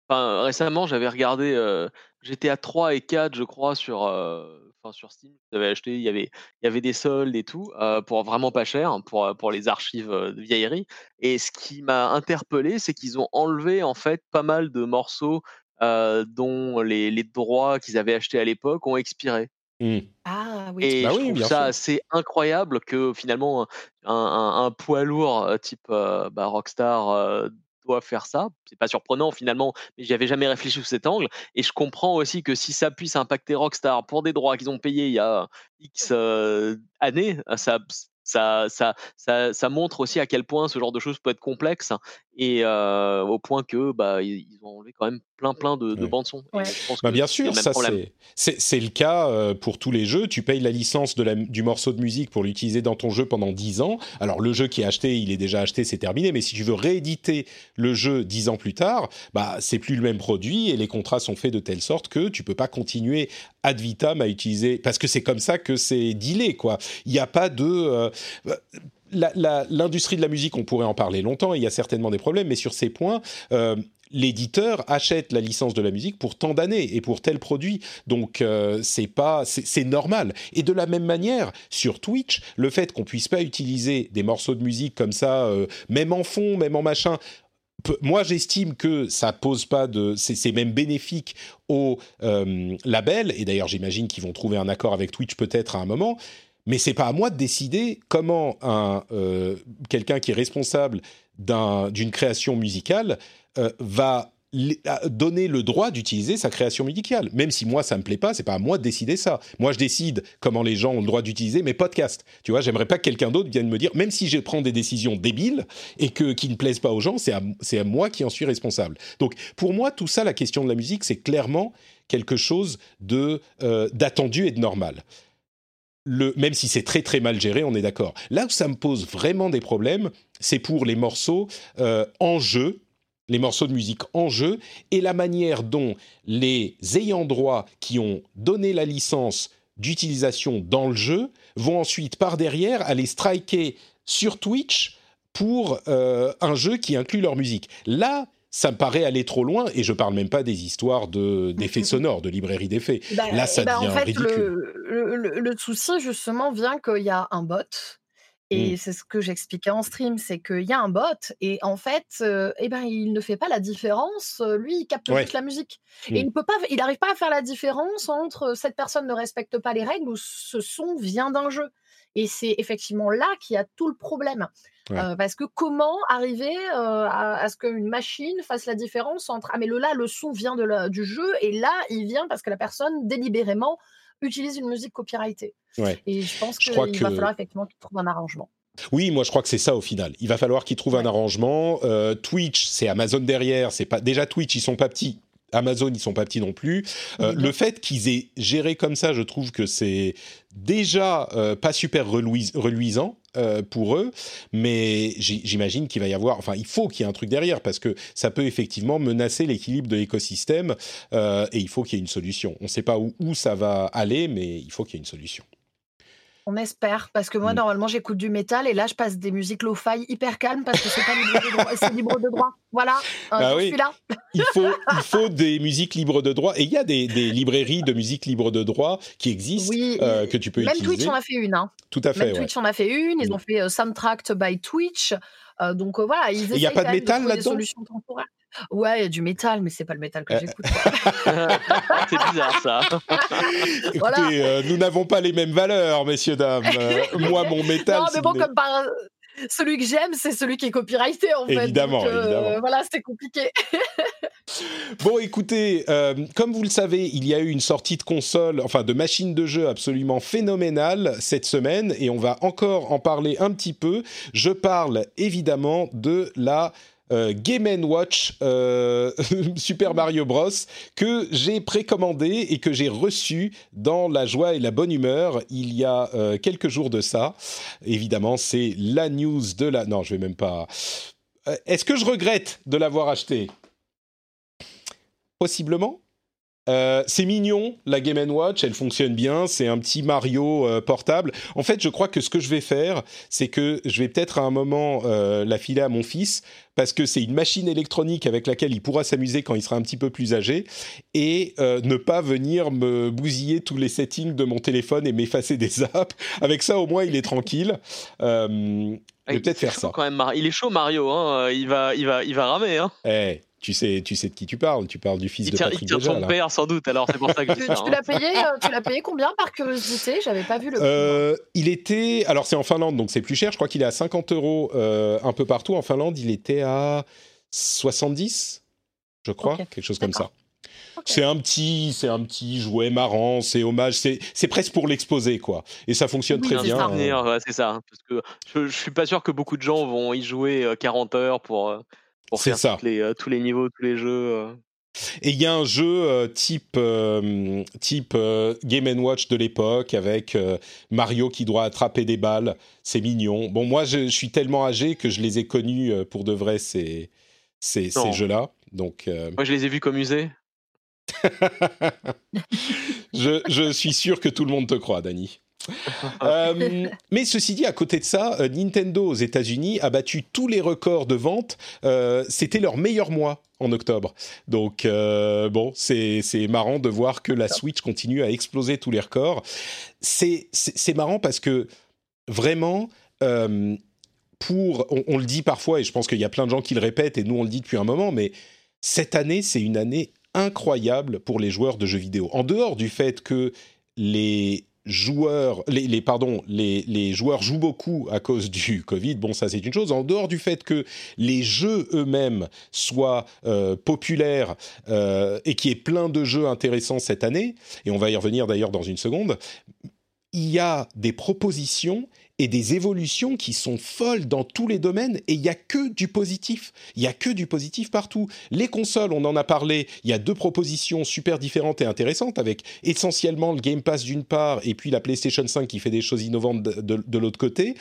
B: Enfin, récemment, j'avais regardé euh, GTA 3 et 4, je crois, sur, euh, enfin, sur Steam. J'avais acheté, il y avait, il y avait des soldes et tout, euh, pour vraiment pas cher, hein, pour, pour les archives euh, de vieillerie. Et ce qui m'a interpellé, c'est qu'ils ont enlevé en fait pas mal de morceaux euh, dont les, les droits qu'ils avaient achetés à l'époque ont expiré.
A: Hmm.
C: Ah oui.
B: Et
A: Bah
B: je
A: oui,
B: trouve
A: bien
B: ça
A: sûr.
B: assez incroyable que finalement un, un- un poids lourd euh, type euh, bah, Rockstar euh, doit faire ça. C'est pas surprenant finalement, mais j'y avais jamais réfléchi sous cet angle. Et je comprends aussi que si ça puisse impacter Rockstar pour des droits qu'ils ont payés il y a X euh, années, ça, ça, ça, ça, ça montre aussi à quel point ce genre de choses peut être complexe et euh, au point que bah ils ils ont enlevé quand même plein plein de, de
A: Ouais.
B: bandes son. Et
C: Ouais.
B: je pense
A: Bah
B: que
A: bien sûr, ça c'est le cas pour tous les jeux. Tu payes la licence de la, du morceau de musique pour l'utiliser dans ton jeu pendant 10 ans. Alors le jeu qui est acheté, il est déjà acheté, c'est terminé. Mais si tu veux rééditer le jeu 10 ans plus tard, bah c'est plus le même produit et les contrats sont faits de telle sorte que tu peux pas continuer ad vitam à utiliser parce que c'est comme ça que c'est dealé quoi. Il n'y a pas de euh, l'industrie de la musique, on pourrait en parler longtemps, il y a certainement des problèmes, mais sur ces points, euh, l'éditeur achète la licence de la musique pour tant d'années et pour tel produit. Donc euh, c'est pas c'est normal. Et de la même manière, sur Twitch, le fait qu'on puisse pas utiliser des morceaux de musique comme ça, même en fond, même en machin. Moi, j'estime que ça pose pas de, c'est même bénéfique au euh, label. Et d'ailleurs, j'imagine qu'ils vont trouver un accord avec Twitch peut-être à un moment. Mais c'est pas à moi de décider comment un euh, quelqu'un qui est responsable d'un- d'une création musicale euh, va donner le droit d'utiliser sa création musicale. Même si moi ça me plaît pas, c'est pas à moi de décider ça. Moi je décide comment les gens ont le droit d'utiliser mes podcasts. Tu vois, j'aimerais pas que quelqu'un d'autre vienne me dire, même si je prends des décisions débiles et que qui ne plaisent pas aux gens, c'est à, moi qui en suis responsable. Donc pour moi tout ça, la question de la musique, c'est clairement quelque chose de euh, d'attendu et de normal le, même si c'est très très mal géré, on est d'accord. Là où ça me pose vraiment des problèmes, c'est pour les morceaux euh, en jeu, les morceaux de musique en jeu, et la manière dont les ayants droit qui ont donné la licence d'utilisation dans le jeu vont ensuite par derrière aller striker sur Twitch pour euh, un jeu qui inclut leur musique. Là, ça me paraît aller trop loin, et je parle même pas des histoires de, d'effets sonores, de librairie d'effets.
C: Bah,
A: Là, ça
C: ben,
A: devient
C: en fait,
A: ridicule.
C: le, le- le souci, justement, vient qu'il y a un bot. Et
A: Mm.
C: c'est ce que j'expliquais en stream, c'est qu'il y a un bot et en fait, euh, eh ben, il ne fait pas la différence. euh, Lui, il capte
A: Ouais.
C: juste la musique. Et il ne peut pas, il n'arrive pas à faire la différence entre cette personne ne respecte pas les règles ou ce son vient d'un jeu. Et c'est effectivement là qu'il y a tout le problème.
A: Ouais.
C: Euh, parce que comment arriver euh, à, à ce qu'une machine fasse la différence entre ah mais le là le son vient de la- du jeu et là il vient parce que la personne délibérément utilise une musique copyrightée.
A: Ouais.
C: Et je pense qu'il
A: crois
C: va
A: que-
C: falloir effectivement qu'il trouve un arrangement.
A: Oui, moi je crois que c'est ça au final. Il va falloir qu'ils trouvent un arrangement. Euh, Twitch, c'est Amazon derrière. C'est pas déjà Twitch, ils sont pas petits. Amazon, ils sont pas petits non plus. Euh. Le fait qu'ils aient géré comme ça, je trouve que c'est déjà euh, pas super reluis- reluisant euh, pour eux, mais j'imagine qu'il va y avoir, enfin, il faut qu'il y ait un truc derrière parce que ça peut effectivement menacer l'équilibre de l'écosystème euh, et il faut qu'il y ait une solution. On ne sait pas où, où ça va aller, mais il faut qu'il y ait une solution.
C: On espère, parce que moi,
A: Mm.
C: normalement, j'écoute du métal et là, je passe des musiques lo-fi hyper calmes parce que c'est pas libre de droit. C'est libre de droit. Voilà, euh,
A: Ah
C: j'en
A: oui.
C: suis là.
A: il faut, il faut des musiques libres de droit. Et il y a des, des librairies de musique libre de droit qui existent,
C: Oui,
A: euh, que tu peux
C: Même
A: utiliser.
C: Twitch en a fait une. Hein.
A: Tout à fait,
C: Même
A: ouais.
C: Twitch en a fait une. Ils
A: Mm.
C: ont fait euh, Soundtracked by Twitch. Euh, donc voilà, ils
A: Et y a
C: essayent
A: pas de
C: même
A: métal là-dedans?
C: Ouais, il y a du métal, mais c'est pas le métal que
A: Euh,
C: j'écoute.
B: c'est bizarre ça.
A: Écoutez,
C: Voilà.
A: euh, nous n'avons pas les mêmes valeurs, messieurs, dames. Euh, moi, mon métal,
C: non, mais bon, comme par celui que j'aime, c'est celui qui est copyrighté en fait.
A: Évidemment,
C: Donc, euh,
A: évidemment.
C: Voilà, c'est compliqué.
A: Bon, écoutez, euh, comme vous le savez, il y a eu une sortie de console, enfin de machine de jeu absolument phénoménale cette semaine, et on va encore en parler un petit peu. Je parle évidemment de la euh, Game Watch euh, Super Mario Bros que j'ai précommandé et que j'ai reçu dans la joie et la bonne humeur il y a euh, quelques jours de ça. Évidemment, c'est la news de la. Non, je vais même pas. Euh, Est-ce que je regrette de l'avoir acheté? Possiblement. Euh, c'est mignon, la Game Watch, elle fonctionne bien, c'est un petit Mario euh, portable. En fait, je crois que ce que je vais faire, c'est que je vais peut-être à un moment euh, la filer à mon fils, parce que c'est une machine électronique avec laquelle il pourra s'amuser quand il sera un petit peu plus âgé, et ne pas venir me bousiller tous les settings de mon téléphone et m'effacer des apps. Avec ça, au moins, il est tranquille. Je vais
B: Il
A: peut-être faire ça.
B: Quand même, Mar- il est chaud Mario, hein. il, va, il, va, il va ramer. Hein.
A: Eh, tu sais, tu sais de qui tu parles. Tu parles du fils
B: Il
A: de
B: il
A: Patrick
B: tire
A: Béja,
B: son
A: là.
B: père sans doute, alors c'est pour ça que je
C: Tu,
B: hein.
C: l'as payé, euh, tu l'as payé combien par curiosité J'avais pas vu le.
A: Euh, il était, alors c'est en Finlande, donc c'est plus cher. Je crois qu'il est à 50 euros euh, un peu partout. En Finlande, il était à 70, je crois, quelque chose comme ça. C'est un petit, c'est un petit jouet marrant, c'est hommage, c'est, c'est presque pour l'exposer quoi. Et ça fonctionne
C: Oui,
A: très bien. hein.
B: Ouais, c'est ça. hein, Parce que je, je suis pas sûr que beaucoup de gens vont y jouer euh, 40 heures pour, euh, pour faire
A: ça.
B: les, euh, tous les niveaux, tous les jeux. euh.
A: Et il y a un jeu euh, type, euh, type euh, Game Watch de l'époque avec Mario qui doit attraper des balles. C'est mignon. Bon, moi, je, je suis tellement âgé que je les ai connus pour de vrai ces, ces, jeux-là. Donc,
B: Moi, je les ai vus comme musée.
A: je, je suis sûr que tout le monde te croit, Dany. Euh, mais ceci dit, à côté de ça, euh, Nintendo aux États-Unis a battu tous les records de vente. Euh, C'était leur meilleur mois en octobre. Donc, bon, c'est marrant de voir que la Switch continue à exploser tous les records. C'est marrant parce que vraiment, pour, on le dit parfois, et je pense qu'il y a plein de gens qui le répètent, et nous on le dit depuis un moment, mais cette année, c'est une année incroyable pour les joueurs de jeux vidéo. En dehors du fait que les joueurs, les, pardon, les, les joueurs jouent beaucoup à cause du Covid. Bon, ça c'est une chose. En dehors du fait que les jeux eux-mêmes soient euh, populaires euh, et qu'il y ait plein de jeux intéressants cette année, et on va y revenir d'ailleurs dans une seconde, il y a des propositions et des évolutions qui sont folles dans tous les domaines et il y a que du positif. Il y a que du positif partout. Les consoles, on en a parlé, il y a deux propositions super différentes et intéressantes avec essentiellement le Game Pass d'une part et puis la PlayStation 5 qui fait des choses innovantes de, l'autre côté.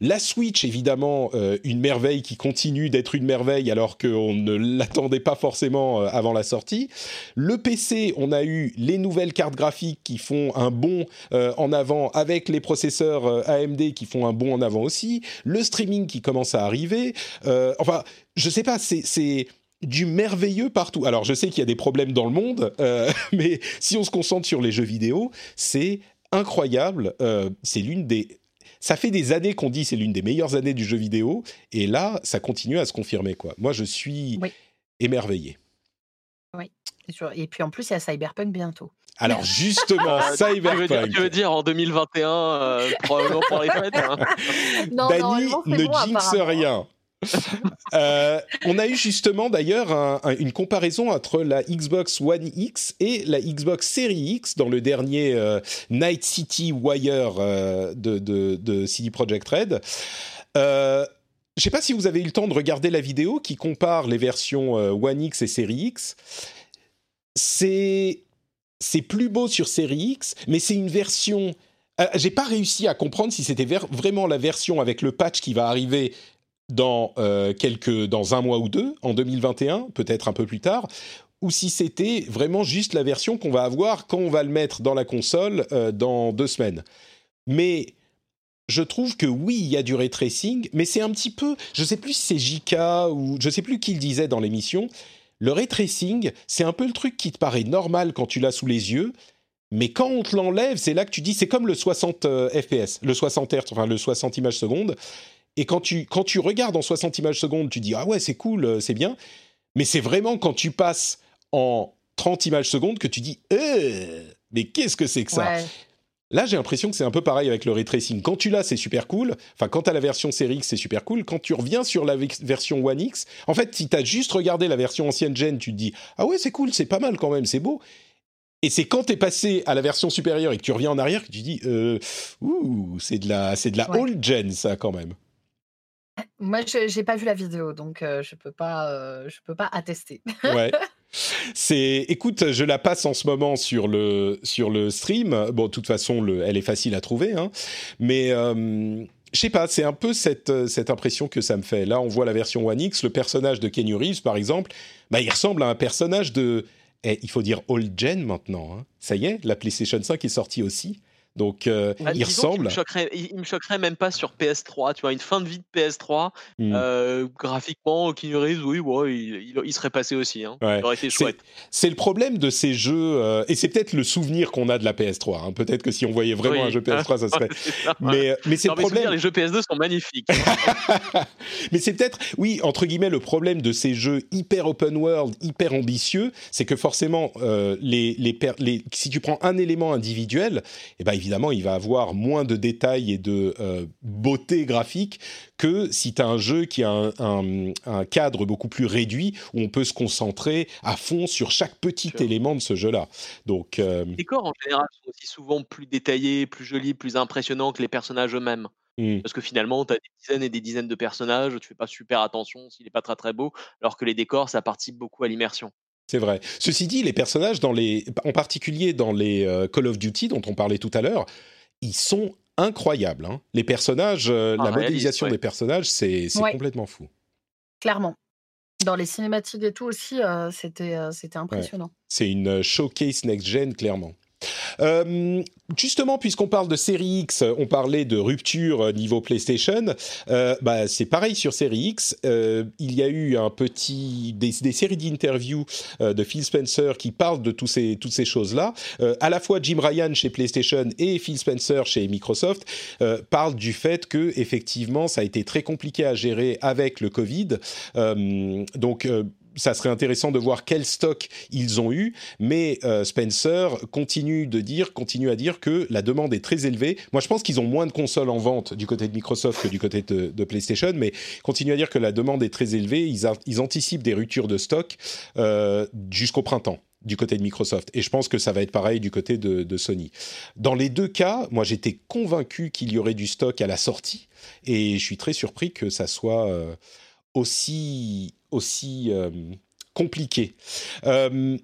A: La Switch, évidemment, euh, une merveille qui continue d'être une merveille alors qu'on ne l'attendait pas forcément euh, avant la sortie. Le PC, on a eu les nouvelles cartes graphiques qui font un bond euh, en avant avec les processeurs AMD qui font un bond en avant aussi. Le streaming qui commence à arriver. enfin, je sais pas, c'est du merveilleux partout. Alors, je sais qu'il y a des problèmes dans le monde, mais si on se concentre sur les jeux vidéo, c'est incroyable. c'est l'une des ça fait des années qu'on dit c'est l'une des meilleures années du jeu vidéo, et là, ça continue à se confirmer. Quoi. Moi, je suis émerveillé.
C: Oui, et puis en plus, il y a Cyberpunk bientôt.
A: Alors justement, Cyberpunk.
B: Tu veux, dire, en 2021, euh, probablement pour les fêtes hein.
A: Dani ne jinx rien. Euh, on a eu justement d'ailleurs une comparaison entre la Xbox One X et la Xbox Series X dans le dernier euh, Night City Wire euh, de, de, de, CD Projekt Red. je ne sais pas si vous avez eu le temps de regarder la vidéo qui compare les versions One X et Series X. C'est c'est plus beau sur Series X, mais c'est une version j'ai pas réussi à comprendre si c'était vraiment la version avec le patch qui va arriver dans, euh, quelques, dans un mois ou deux, en 2021, peut-être un peu plus tard, ou si c'était vraiment juste la version qu'on va avoir quand on va le mettre dans la console euh, dans deux semaines. Mais je trouve que oui, il y a du ray tracing, mais c'est un petit peu, je sais plus si c'est JK ou je sais plus qui le disait dans l'émission, le ray tracing, c'est un peu le truc qui te paraît normal quand tu l'as sous les yeux, mais quand on te l'enlève, c'est là que tu dis, c'est comme le 60 euh, FPS, le 60 Hz, enfin le 60 images secondes. Et quand tu, regardes en 60 images secondes, tu dis Ah ouais, c'est cool, euh, c'est bien. Mais c'est vraiment quand tu passes en 30 images secondes que tu dis euh, Mais qu'est-ce que c'est que ça? Là, j'ai l'impression que c'est un peu pareil avec le ray tracing. Quand tu l'as, c'est super cool. Enfin, quand tu as la version Series X, c'est super cool. Quand tu reviens sur la version One X, en fait, si tu as juste regardé la version ancienne gen, tu te dis Ah ouais, c'est cool, c'est pas mal quand même, c'est beau. Et c'est quand tu es passé à la version supérieure et que tu reviens en arrière que tu dis euh, Ouh, c'est de la, c'est de la old gen, ça, quand même.
C: Moi, je n'ai pas vu la vidéo, donc je peux pas, je peux pas attester.
A: ouais. C'est, écoute, je la passe en ce moment sur le sur le stream. Bon, de toute façon, le, elle est facile à trouver, hein. Mais je sais pas, c'est un peu cette cette impression que ça me fait. Là, on voit la version One X, le personnage de Kenny Reeves, par exemple, bah, il ressemble à un personnage de, eh, il faut dire old gen maintenant. Hein. Ça y est, la PlayStation 5 est sortie aussi. Donc, euh, il ressemble.
B: Il me, me choquerait même pas sur PS3. Tu vois, une fin de vie de PS3, mmh. euh, graphiquement, oui, ouais, il, il, serait passé aussi. Hein. Il aurait été chouette.
A: C'est le problème de ces jeux, euh, et c'est peut-être le souvenir qu'on a de la PS3. Hein. Peut-être que si on voyait vraiment un jeu PS3, ça serait. mais mais c'est le problème.
B: Les jeux PS2 sont magnifiques.
A: mais c'est peut-être, oui, entre guillemets, le problème de ces jeux hyper open world, hyper ambitieux, c'est que forcément, les, les, les, si tu prends un élément individuel, eh ben, évidemment, il va avoir moins de détails et de euh, beauté graphique que si tu as un jeu qui a un, cadre beaucoup plus réduit où on peut se concentrer à fond sur chaque petit élément de ce jeu-là. Donc, euh,
B: Les décors en général sont aussi souvent plus détaillés, plus jolis, plus impressionnants que les personnages eux-mêmes. Mmh. Parce que finalement, tu as des dizaines et des dizaines de personnages, tu fais pas super attention s'il n'est pas très très beau, alors que les décors, ça participe beaucoup à l'immersion.
A: C'est vrai. Ceci dit, les personnages, dans les, en particulier dans les euh, Call of Duty dont on parlait tout à l'heure, ils sont incroyables. Hein. Les personnages, euh, la modélisation des personnages, c'est complètement fou.
C: Clairement. Dans les cinématiques et tout aussi, euh, c'était impressionnant.
A: C'est une showcase next-gen, clairement. Euh, justement, puisqu'on parle de série X, on parlait de rupture euh, niveau PlayStation. Euh, bah, c'est pareil sur série X. il y a eu un petit des, séries d'interviews de Phil Spencer qui parlent de ces, toutes ces choses-là. à la fois Jim Ryan chez PlayStation et Phil Spencer chez Microsoft parlent du fait que effectivement ça a été très compliqué à gérer avec le Covid. donc ça serait intéressant de voir quel stock ils ont eu, mais euh, Spencer continue de dire, continue à dire que la demande est très élevée. Moi, je pense qu'ils ont moins de consoles en vente du côté de Microsoft que du côté de, PlayStation, mais continue à dire que la demande est très élevée. Ils, anticipent des ruptures de stock euh, jusqu'au printemps. du côté de Microsoft. Et je pense que ça va être pareil du côté de, Sony. Dans les deux cas, moi j'étais convaincu qu'il y aurait du stock à la sortie. Et je suis très surpris que ça soit euh, aussi, aussi euh, compliqué. Euh,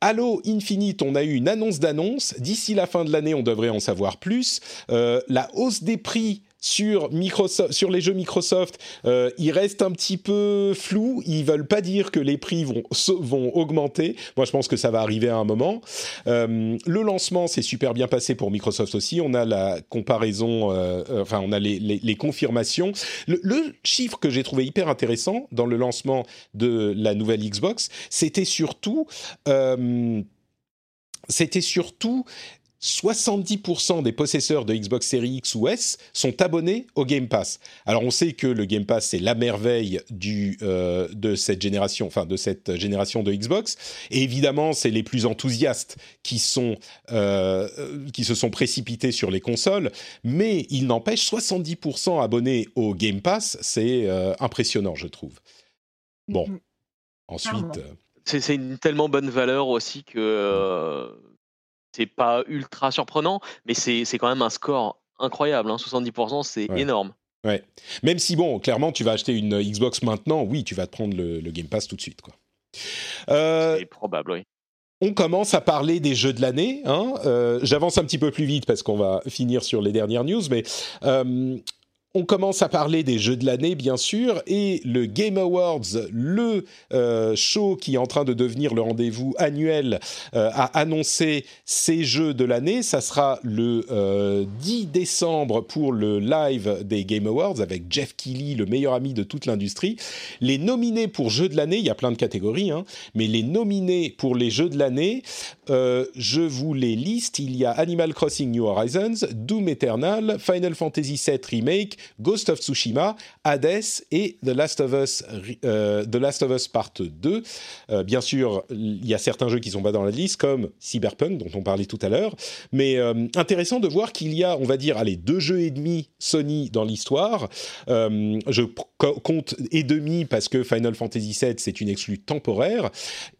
A: Halo Infinite, on a eu une annonce d'annonce. D'ici la fin de l'année, on devrait en savoir plus. la hausse des prix sur, Microsoft, sur les jeux Microsoft, euh, il reste un petit peu flou. Ils veulent pas dire que les prix vont, vont augmenter. Moi, je pense que ça va arriver à un moment. Euh, le lancement s'est super bien passé pour Microsoft aussi. On a la comparaison, euh, enfin, on a les, les, confirmations. Le, le, chiffre que j'ai trouvé hyper intéressant dans le lancement de la nouvelle Xbox, c'était surtout c'était surtout 70% des possesseurs de Xbox Series X ou S sont abonnés au Game Pass. Alors on sait que le Game Pass c'est la merveille du, euh, de cette génération, enfin de cette génération de Xbox. Et évidemment c'est les plus enthousiastes qui sont euh, qui se sont précipités sur les consoles. Mais il n'empêche 70% abonnés au Game Pass, c'est euh, impressionnant je trouve. Bon, mm-hmm. ensuite.
B: C'est une tellement bonne valeur aussi que c'est pas ultra surprenant, mais c'est quand même un score incroyable. 70%, hein. c'est énorme.
A: Ouais. Même si, bon, clairement, tu vas acheter une Xbox maintenant, oui, tu vas te prendre le, Game Pass tout de suite. quoi.
B: Euh, c'est probable, oui.
A: On commence à parler des jeux de l'année. Hein. Euh, j'avance un petit peu plus vite parce qu'on va finir sur les dernières news, mais euh, on commence à parler des jeux de l'année, bien sûr, et le Game Awards, le euh, show qui est en train de devenir le rendez-vous annuel, euh, a annoncé ses jeux de l'année. Ça sera le 10 euh, décembre pour le live des Game Awards avec Jeff Keighley, le meilleur ami de toute l'industrie. Les nominés pour jeux de l'année, il y a plein de catégories, hein, mais les nominés pour les jeux de l'année, je vous les liste. Il y a Animal Crossing New Horizons, Doom Eternal, Final Fantasy VII Remake, Ghost of Tsushima, Hades et The Last of Us, euh, Part 2. Euh, bien sûr, il y a certains jeux qui sont pas dans la liste, comme Cyberpunk, dont on parlait tout à l'heure. Mais euh, intéressant de voir qu'il y a, on va dire, allez, deux jeux et demi Sony dans l'histoire. je compte et demi parce que Final Fantasy VII, c'est une exclue temporaire.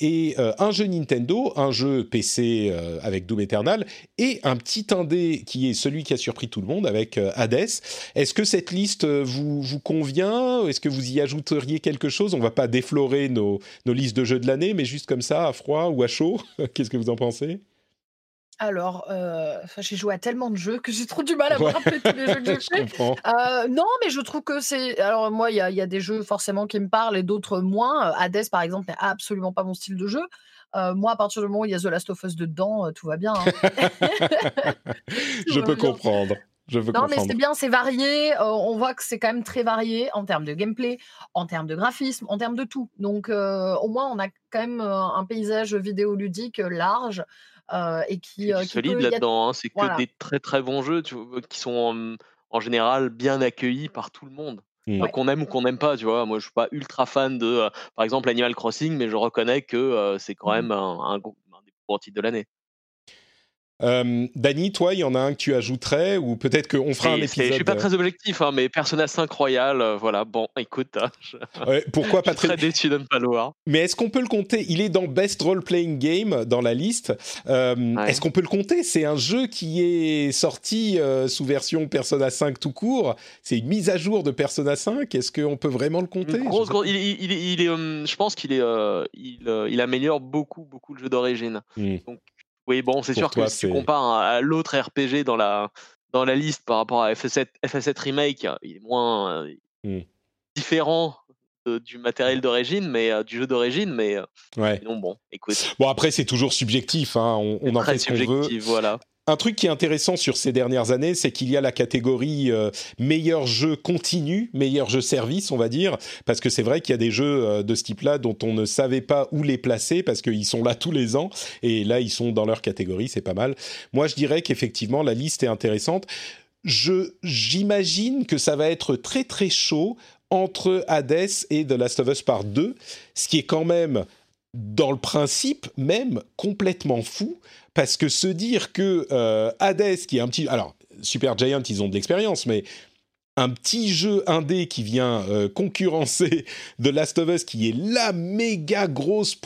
A: Et un jeu Nintendo, un jeu PC avec Doom Eternal, et un petit indé qui est celui qui a surpris tout le monde avec Hades. Est-ce que cette liste vous, vous convient? Est-ce que vous y ajouteriez quelque chose? On va pas déflorer nos, nos listes de jeux de l'année, mais juste comme ça, à froid ou à chaud. Qu'est-ce que vous en pensez?
C: Alors, euh, j'ai joué à tellement de jeux que j'ai trop du mal à me rappeler tous les jeux que j'ai fait. Euh, non, mais je trouve que c'est. Alors, moi, il y, y, a des jeux forcément qui me parlent et d'autres moins. Hades, par exemple, n'est absolument pas mon style de jeu. Euh, moi, à partir du moment où il y a The Last of Us dedans, tout va bien. Hein.
A: je peux comprendre
C: non, mais c'est bien, c'est varié. Euh, on voit que c'est quand même très varié en termes de gameplay, en termes de graphisme, en termes de tout. Donc, euh, au moins, on a quand même euh, un paysage vidéoludique large et qui.
B: est solide là-dedans. Hein. c'est que des très très bons jeux qui sont en, général bien accueillis par tout le monde. Mmh. Qu'on aime ou qu'on n'aime pas, tu vois. Moi, je suis pas ultra fan de, par exemple, Animal Crossing, mais je reconnais que c'est quand mmh. même un, un, un des plus gros titres de l'année.
A: Euh, Dany, toi, il y en a un que tu ajouterais ou peut-être qu'on fera un épisode.
B: Je suis pas très objectif, hein, mais Persona 5 Royal, euh, voilà. Bon, écoute, hein,
A: pourquoi pas très
B: déçu de ne pas le voir.
A: Mais est-ce qu'on peut le compter? Il est dans Best Role Playing Game dans la liste. Euh, est-ce qu'on peut le compter? C'est un jeu qui est sorti sous version Persona 5 tout court. C'est une mise à jour de Persona 5. Est-ce qu'on peut vraiment le compter?
B: Il, est, je pense qu'il est, il, améliore beaucoup, beaucoup le jeu d'origine. Hmm. Donc oui, bon, c'est sûr que si tu compares à l'autre RPG dans la, dans la liste par rapport à FF7, FF7 Remake, il est moins mmh. différent du matériel d'origine, mais du jeu d'origine, mais ouais. non, bon, écoute.
A: Bon, après, c'est toujours subjectif, hein, on, on en fait ce qu'on veut.
B: Voilà.
A: Un truc qui est intéressant sur ces dernières années, c'est qu'il y a la catégorie euh, meilleur jeu continu, meilleur jeu service, on va dire, parce que c'est vrai qu'il y a des jeux euh, de ce type-là dont on ne savait pas où les placer parce qu'ils sont là tous les ans et là ils sont dans leur catégorie, c'est pas mal. Moi, je dirais qu'effectivement la liste est intéressante. Je j'imagine que ça va être très très chaud entre Hades et The Last of Us Part 2, ce qui est quand même dans le principe même complètement fou parce que se dire que euh, Hades, qui est un petit. Alors, Super Giant, ils ont de l'expérience, mais un petit jeu indé qui vient euh, concurrencer The Last of Us, qui est la méga grosse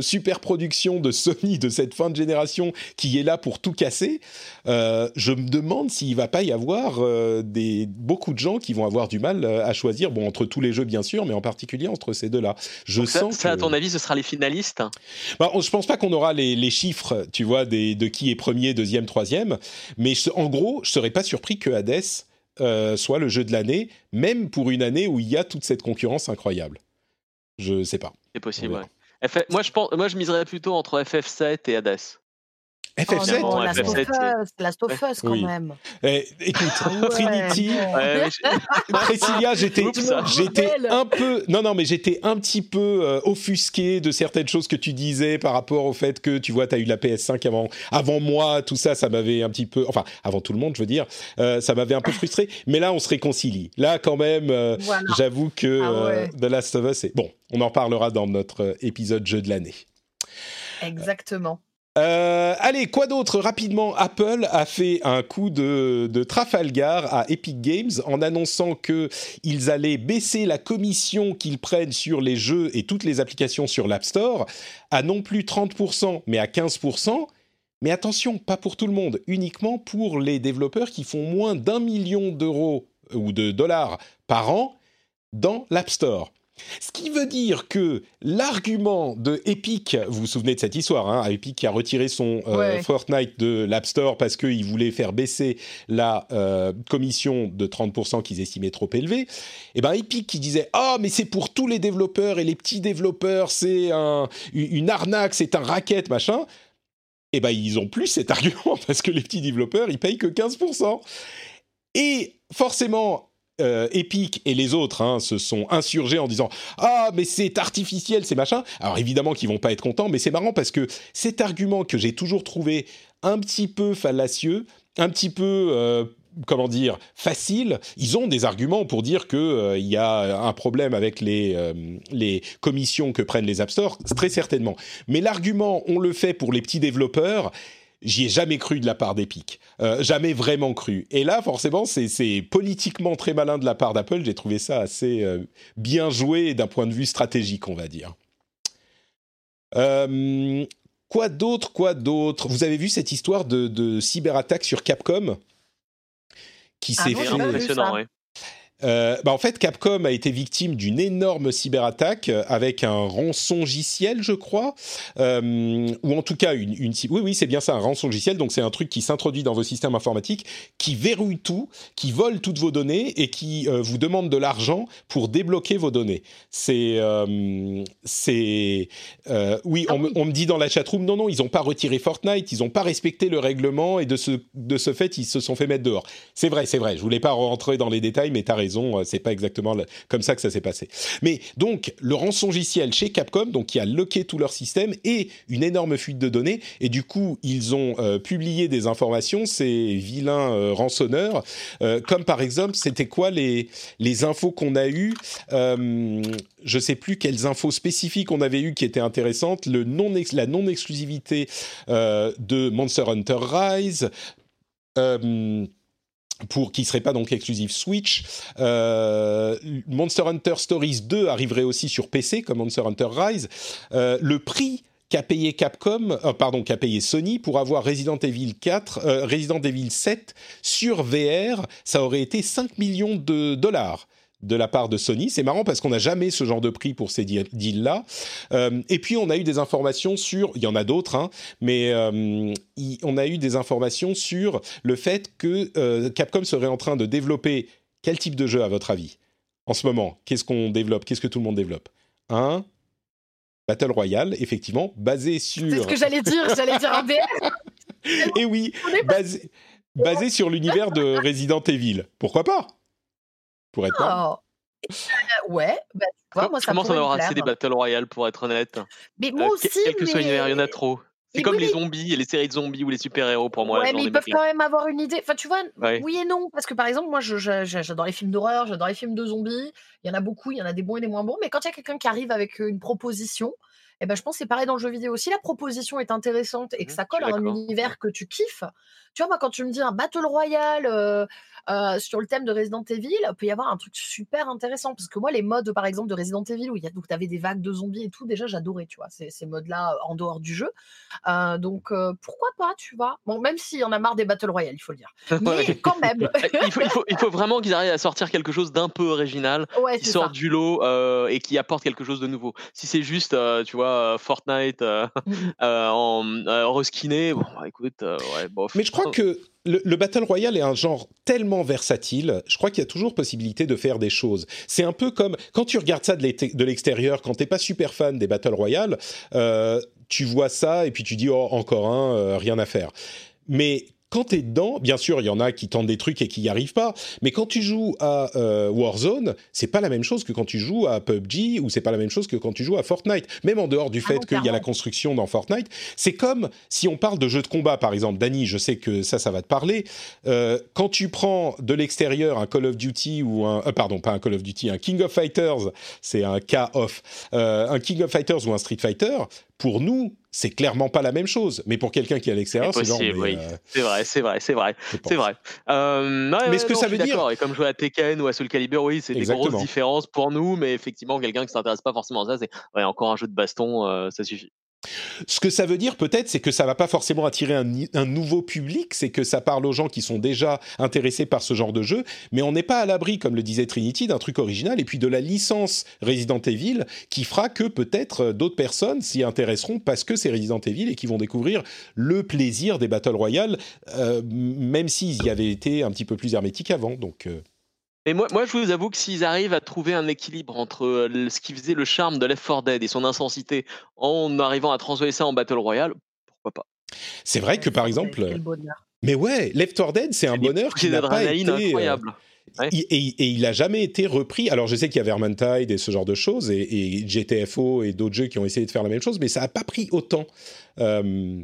A: super production de Sony de cette fin de génération, qui est là pour tout casser, euh, je me demande s'il va pas y avoir euh, des, beaucoup de gens qui vont avoir du mal à choisir, bon, entre tous les jeux bien sûr, mais en particulier entre ces deux-là. Je sens
B: ça, à ton avis, ce sera les finalistes?
A: Bah, Je pense pas qu'on aura les, chiffres, tu vois, des, de qui est premier, deuxième, troisième, mais en gros, je serais pas surpris que Hades euh, soit le jeu de l'année, même pour une année où il y a toute cette concurrence incroyable. Je sais pas.
B: C'est possible. Ouais. moi, je pense, moi, je miserais plutôt entre FF7 et Hades.
A: FF7
C: oh, Last, of Us, Last of Us quand même.
A: Eh, écoute, ah Trinity, Priscilla, j'étais, j'étais un peu, non non, mais j'étais un petit peu euh, offusqué de certaines choses que tu disais par rapport au fait que tu vois, tu as eu la PS5 avant, avant moi, tout ça, ça m'avait un petit peu, enfin avant tout le monde, je veux dire, euh, ça m'avait un peu frustré. Mais là, on se réconcilie. Là, quand même, euh, j'avoue que ah The Last of Us, est... bon, on en parlera dans notre épisode jeu de l'année.
C: Exactement.
A: Euh, allez, quoi d'autre Rapidement, Apple a fait un coup de, Trafalgar à Epic Games en annonçant qu'ils allaient baisser la commission qu'ils prennent sur les jeux et toutes les applications sur l'App Store à non plus 30%, mais à 15%. Mais attention, pas pour tout le monde, uniquement pour les développeurs qui font moins d'un million d'euros ou de dollars par an dans l'App Store. Ce qui veut dire que l'argument de Epic, vous vous souvenez de cette histoire, hein, Epic qui a retiré son euh, Fortnite de l'App Store parce qu'il voulait faire baisser la euh, commission de 30% qu'ils estimaient trop élevée, et eh ben Epic qui disait ah oh, mais c'est pour tous les développeurs et les petits développeurs c'est un, une arnaque, c'est un racket machin, et eh ben ils ont plus cet argument parce que les petits développeurs ils payent que 15%. Et forcément, euh, Epic et les autres hein, se sont insurgés en disant ah mais c'est artificiel c'est machin. Alors évidemment qu'ils vont pas être contents mais c'est marrant parce que cet argument que j'ai toujours trouvé un petit peu fallacieux un petit peu euh, comment dire facile ils ont des arguments pour dire que euh, il y a un problème avec les les commissions que prennent les App Store très certainement. Mais l'argument on le fait pour les petits développeurs j'y ai jamais cru de la part d'Epic. Euh, jamais vraiment cru. Et là, forcément, c'est politiquement très malin de la part d'Apple. J'ai trouvé ça assez euh, bien joué d'un point de vue stratégique, on va dire. Euh, quoi d'autre Quoi d'autre? Vous avez vu cette histoire de, cyberattaque sur Capcom? Qui
C: ah
A: s'est fait
B: impressionnant, oui.
A: Euh, bah en fait, Capcom a été victime d'une énorme cyberattaque euh, avec un rançongiciel, je crois, euh, ou en tout cas une, oui oui c'est bien ça un rançongiciel. Donc c'est un truc qui s'introduit dans vos systèmes informatiques, qui verrouille tout, qui vole toutes vos données et qui vous demande de l'argent pour débloquer vos données. C'est c'est oui, on, on, me dit dans la chatroom non non ils n'ont pas retiré Fortnite, ils n'ont pas respecté le règlement et de ce de ce fait ils se sont fait mettre dehors. C'est vrai c'est vrai. Je voulais pas rentrer dans les détails, mais t'as raison euh, c'est pas exactement comme ça que ça s'est passé. Mais donc, le rançongiciel chez Capcom, donc qui a loqué tout leur système, et une énorme fuite de données, et du coup, ils ont euh, publié des informations, ces vilains euh, rançonneurs, comme par exemple, c'était quoi les, les infos qu'on a eues je sais plus quelles infos spécifiques on avait eues qui étaient intéressantes, le non la non-exclusivité de Monster Hunter Rise, pour qui serait pas donc exclusif Switch. Euh, Monster Hunter Stories 2 arriverait aussi sur PC comme Monster Hunter Rise. Euh, le prix qu'a payé Capcom, euh, pardon, qu'a payé Sony pour avoir Resident Evil 4, Resident Evil 7 sur VR, ça aurait été 5 millions de dollars de la part de Sony. C'est marrant parce qu'on n'a jamais ce genre de prix pour ces deals-là. Euh, et puis on a eu des informations sur, il y en a d'autres, hein, mais euh, on a eu des informations sur le fait que euh, Capcom serait en train de développer quel type de jeu à votre avis en ce moment? Qu'est-ce qu'on développe? Qu'est-ce que tout le monde développe? Un Battle Royale, effectivement, basé sur...
C: C'est ce que j'allais dire, j'allais dire un BR
A: Et oui, basé, basé sur l'univers de Resident Evil. Pourquoi pas? Pour être
C: oh. Ouais, bah, tu vois, moi ça
B: commence à avoir assez des Battle Royale pour être honnête.
C: Mais moi aussi.
B: Quel que soit l'univers, il y en a trop. C'est comme les zombies et les séries de zombies ou les super-héros pour moi.
C: Ouais, mais ils peuvent quand même avoir une idée. Enfin, tu vois, oui et non. Parce que par exemple, moi, j'adore les films d'horreur, j'adore les films de zombies. Il y en a beaucoup, il y en a des bons et des moins bons. Mais quand il y a quelqu'un qui arrive avec une proposition, Et ben, je pense que c'est pareil dans le jeu vidéo. Si la proposition est intéressante et que
B: Mmh,
C: ça colle à un univers que tu kiffes, tu vois, moi, quand tu me dis un Battle Royale euh, euh, sur le thème de Resident Evil, il peut y avoir un truc super intéressant. Parce que moi, les modes, par exemple, de Resident Evil, où il y a, donc, avais des vagues de zombies et tout, déjà, j'adorais, tu vois, ces, ces modes-là en dehors du jeu. Euh, donc, euh, pourquoi pas, tu vois Bon, même s'il y en a marre des Battle Royale, il faut le dire. Mais
B: Ouais.
C: quand même.
B: il, faut, il, faut, il faut vraiment qu'ils arrivent à sortir quelque chose d'un peu original,
C: ouais,
B: qui sort
C: ça.
B: du lot euh, et qui apporte quelque chose de nouveau. Si c'est juste, euh, tu vois, Fortnite euh,
C: Mm, mm.
B: euh, en euh, reskiné, bon, bah, écoute, euh, ouais, bof.
A: Mais je crois que le, le Battle Royale est un genre tellement versatile, je crois qu'il y a toujours possibilité de faire des choses. C'est un peu comme quand tu regardes ça de l'extérieur, quand t'es pas super fan des Battle Royale, euh, tu vois ça et puis tu dis oh encore un, euh, rien à faire. Mais quand t'es dedans, bien sûr, il y en a qui tentent des trucs et qui n'y arrivent pas. Mais quand tu joues à euh, Warzone, c'est pas la même chose que quand tu joues à PUBG ou c'est pas la même chose que quand tu joues à Fortnite. Même en dehors du
C: Ah
A: fait qu'il y a la construction dans Fortnite, c'est comme si on parle de jeux de combat, par exemple. Dany, je sais que ça, ça va te parler. Euh, quand tu prends de l'extérieur un Call of Duty ou un, euh, pardon, pas un Call of Duty, un King of Fighters, c'est un K-off, euh, un King of Fighters ou un Street Fighter, pour nous, c'est clairement pas la même chose. Mais pour quelqu'un qui est à l'extérieur, c'est genre,
B: oui.
A: euh,
B: C'est vrai, c'est vrai, c'est vrai, c'est vrai. Euh, ouais,
A: Mais ce que
B: non,
A: ça veut dire-.
B: Et comme jouer à Tekken ou à Soul Calibur, oui, c'est des grosses différences pour nous, mais effectivement, quelqu'un qui s'intéresse pas forcément à ça, c'est ouais, encore un jeu de baston, euh, ça suffit.
A: Ce que ça veut dire peut-être, c'est que ça va pas forcément attirer un, nouveau public, c'est que ça parle aux gens qui sont déjà intéressés par ce genre de jeu, mais on n'est pas à l'abri, comme le disait Trinity, d'un truc original, et puis de la licence Resident Evil, qui fera que peut-être euh, d'autres personnes s'y intéresseront parce que c'est Resident Evil et qui vont découvrir le plaisir des Battle Royale, euh, même s'ils y avaient été un petit peu plus hermétiques avant. Donc, euh,
B: Et moi, moi, je vous avoue que s'ils arrivent à trouver un équilibre entre euh, ce qui faisait le charme de Left 4 Dead et son intensité en arrivant à transformer ça en Battle Royale, pourquoi pas?
A: C'est vrai que par exemple,
C: Quel bonheur.
A: mais ouais, Left 4 Dead, c'est un bonheur qui n'a pas été. euh.
B: Ouais.
A: Il- et, et il a jamais été repris. Alors je sais qu'il y a Vermintide et ce genre de choses, et, et GTFO et d'autres jeux qui ont essayé de faire la même chose, mais ça n'a pas pris autant. Euh,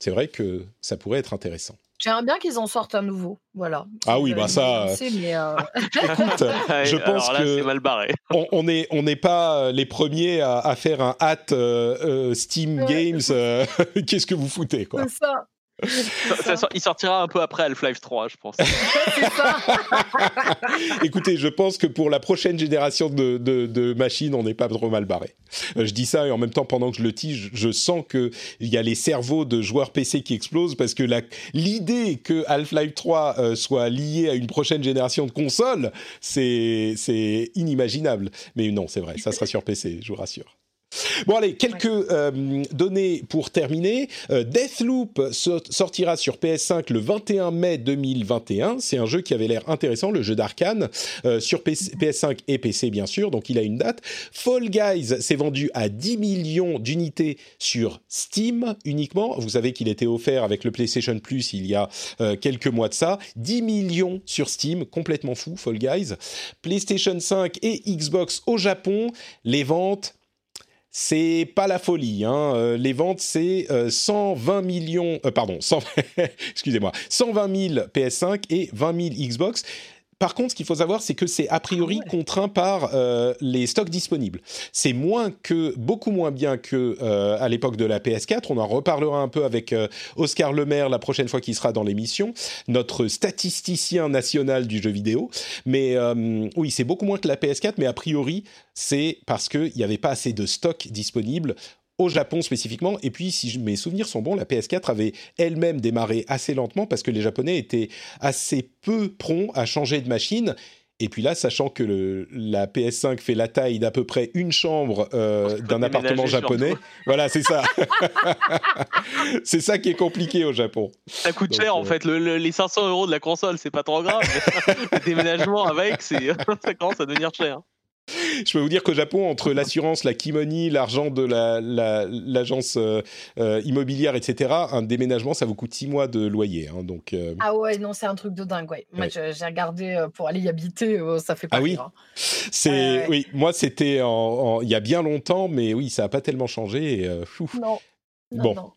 A: c'est vrai que ça pourrait être intéressant.
C: J'aimerais bien qu'ils en sortent un nouveau. Voilà.
A: Ah oui,
C: Euh,
A: bah ça,
C: mais, euh,
A: Écoute, je pense
B: alors là,
A: que
B: c'est mal barré.
A: on n'est on n'est pas les premiers à, à faire un hat euh, euh, Steam
C: Ouais.
A: Games. euh, Qu'est-ce que vous foutez quoi?
C: C'est ça.
B: Ça- ça sort- il sortira un peu après Half-Life 3, je pense.
A: Écoutez, je pense que pour la prochaine génération de, de- de machines, on n'est pas trop mal barré. Euh, je dis ça et en même temps, pendant que je le tige, je sens qu'il y a les cerveaux de joueurs PC qui explosent parce que la- l'idée que Half-Life 3 euh, soit lié à une prochaine génération de consoles, c'est c'est inimaginable. Mais non, c'est vrai, ça sera sur PC, je vous rassure. Bon allez, quelques euh, données pour terminer. Euh, Deathloop so- sortira sur PS5 le 21 mai 2021. C'est un jeu qui avait l'air intéressant, le jeu d'Arkane, euh, sur PC PS5 et PC bien sûr, donc il a une date. Fall Guys s'est vendu à 10 millions d'unités sur Steam uniquement. Vous savez qu'il était offert avec le PlayStation Plus il y a quelques mois de ça. 10 millions sur Steam, complètement fou, Fall Guys. PlayStation 5 et Xbox au Japon, les ventes c'est pas la folie. Hein. Euh, les ventes, c'est euh, 120 millions, euh, pardon, 100 excusez-moi, 120 000 PS5 et 20 000 Xbox. Par contre, ce qu'il faut savoir, c'est que c'est a priori contraint par euh, les stocks disponibles. C'est moins que, beaucoup moins bien que euh, à l'époque de la PS4. On en reparlera un peu avec euh, Oscar Lemaire la prochaine fois qu'il sera dans l'émission, notre statisticien national du jeu vidéo. Mais oui, c'est beaucoup moins que la PS4, mais a priori, c'est parce qu'il n'y avait pas assez de stocks disponibles au Japon spécifiquement. Et puis, si mes souvenirs sont bons, la PS4 avait elle-même démarré assez lentement parce que les Japonais étaient assez peu prompts à changer de machine. Et puis là, sachant que le- la PS5 fait la taille d'à peu près une chambre euh, d'un appartement japonais, voilà, c'est ça. c'est ça qui est compliqué au Japon.
B: Ça coûte
A: Donc,
B: cher en
A: euh,
B: fait. Le- le- les 500 euros de la console, c'est pas trop grave. le déménagement avec, ça commence à devenir cher.
A: Je peux vous dire qu'au Japon, entre l'assurance, la kimoni, l'argent de la- la- l'agence euh, euh, immobilière, etc., un déménagement, ça vous coûte six mois de loyer. hein, donc, euh,
C: Ah ouais, non, c'est un truc de dingue, ouais. Moi,
A: Ouais.
C: j'ai regardé pour aller y habiter, ça fait pas
A: Ah oui
C: rire, hein.
A: c'est oui. Moi, c'était il y a bien longtemps, mais oui, ça a pas tellement changé. et, fou.
C: Non.
A: bon.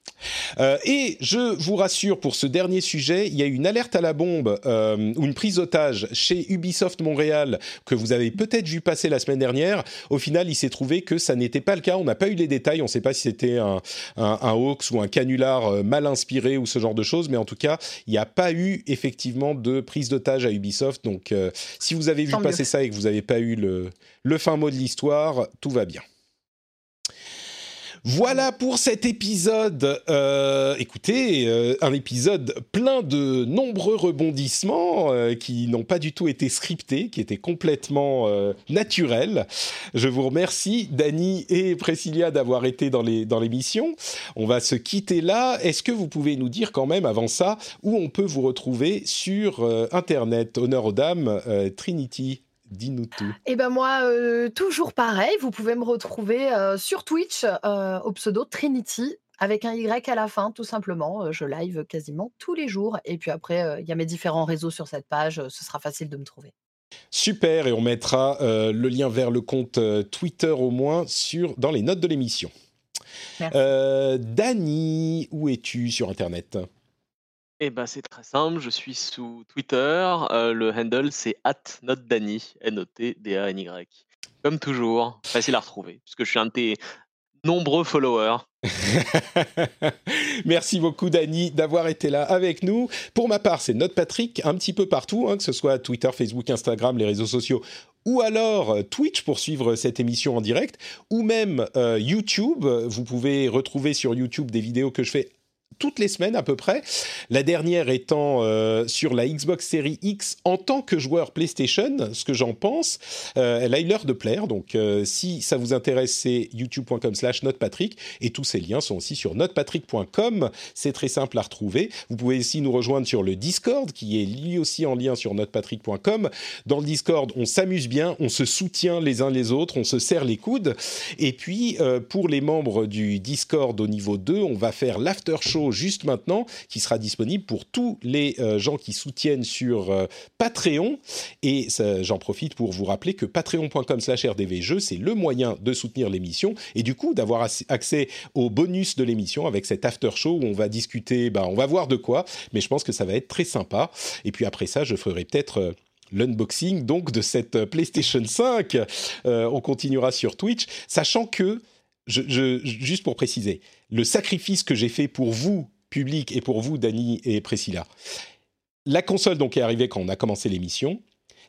A: Euh, et je vous rassure pour ce dernier sujet, il y a une alerte à la bombe euh, ou une prise d'otage chez Ubisoft Montréal que vous avez peut-être vu passer la semaine dernière. Au final, il s'est trouvé que ça n'était pas le cas. On n'a pas eu les détails. On ne sait pas si c'était un, un, hoax ou un canular euh, mal inspiré ou ce genre de choses. Mais en tout cas, il n'y a pas eu effectivement de prise d'otage à Ubisoft. Donc, si vous avez vu passer ça et que vous n'avez pas eu le, le fin mot de l'histoire, tout va bien. Voilà pour cet épisode. Euh, écoutez, euh, un épisode plein de nombreux rebondissements euh, qui n'ont pas du tout été scriptés, qui étaient complètement naturels. Je vous remercie, Dani et Priscilla, d'avoir été dans l'émission. Dans on va se quitter là. Est-ce que vous pouvez nous dire quand même, avant ça, où on peut vous retrouver sur Internet Honneur aux dames, Trinity? Dis-nous tout.
C: Et eh ben moi, euh, toujours pareil, vous pouvez me retrouver euh, sur Twitch euh, au pseudo Trinity avec un Y à la fin, tout simplement. je live quasiment tous les jours. Et puis après, il y a mes différents réseaux sur cette page. ce sera facile de me trouver.
A: Super, et on mettra le lien vers le compte Twitter au moins sur, dans les notes de l'émission. Dani, où es-tu sur Internet?
B: Eh ben, c'est très simple, je suis sous Twitter, euh, le handle c'est @notdany, N-O-T-D-A-N-Y. Comme toujours, facile à retrouver, puisque je suis un de tes nombreux followers.
A: Merci beaucoup Dany d'avoir été là avec nous. Pour ma part, c'est Note Patrick un petit peu partout, hein, que ce soit Twitter, Facebook, Instagram, les réseaux sociaux ou alors euh, Twitch pour suivre cette émission en direct, ou même euh, YouTube. Vous pouvez retrouver sur YouTube des vidéos que je fais toutes les semaines à peu près. La dernière étant euh, sur la Xbox Series X en tant que joueur PlayStation, ce que j'en pense. Euh, elle a eu l'heure de plaire, donc euh, si ça vous intéresse, c'est youtube.com slash notepatrick et tous ces liens sont aussi sur notepatrick.com. C'est très simple à retrouver. Vous pouvez aussi nous rejoindre sur le Discord qui est lui aussi en lien sur notepatrick.com. Dans le Discord, on s'amuse bien, on se soutient les uns les autres, on se serre les coudes. Et puis, pour les membres du Discord au niveau 2, on va faire l'after show juste maintenant, qui sera disponible pour tous les euh, gens qui soutiennent sur euh, Patreon. Et j'en profite pour vous rappeler que patreon.com/rdvjeux, c'est le moyen de soutenir l'émission et du coup d'avoir accès aux bonus de l'émission avec cet after show où on va discuter, bah, on va voir de quoi, mais je pense que ça va être très sympa. Et puis après ça, je ferai peut-être euh, l'unboxing donc de cette PlayStation 5. on continuera sur Twitch, sachant que je, juste pour préciser, le sacrifice que j'ai fait pour vous, public, et pour vous, Dani et Priscilla. La console donc est arrivée quand on a commencé l'émission.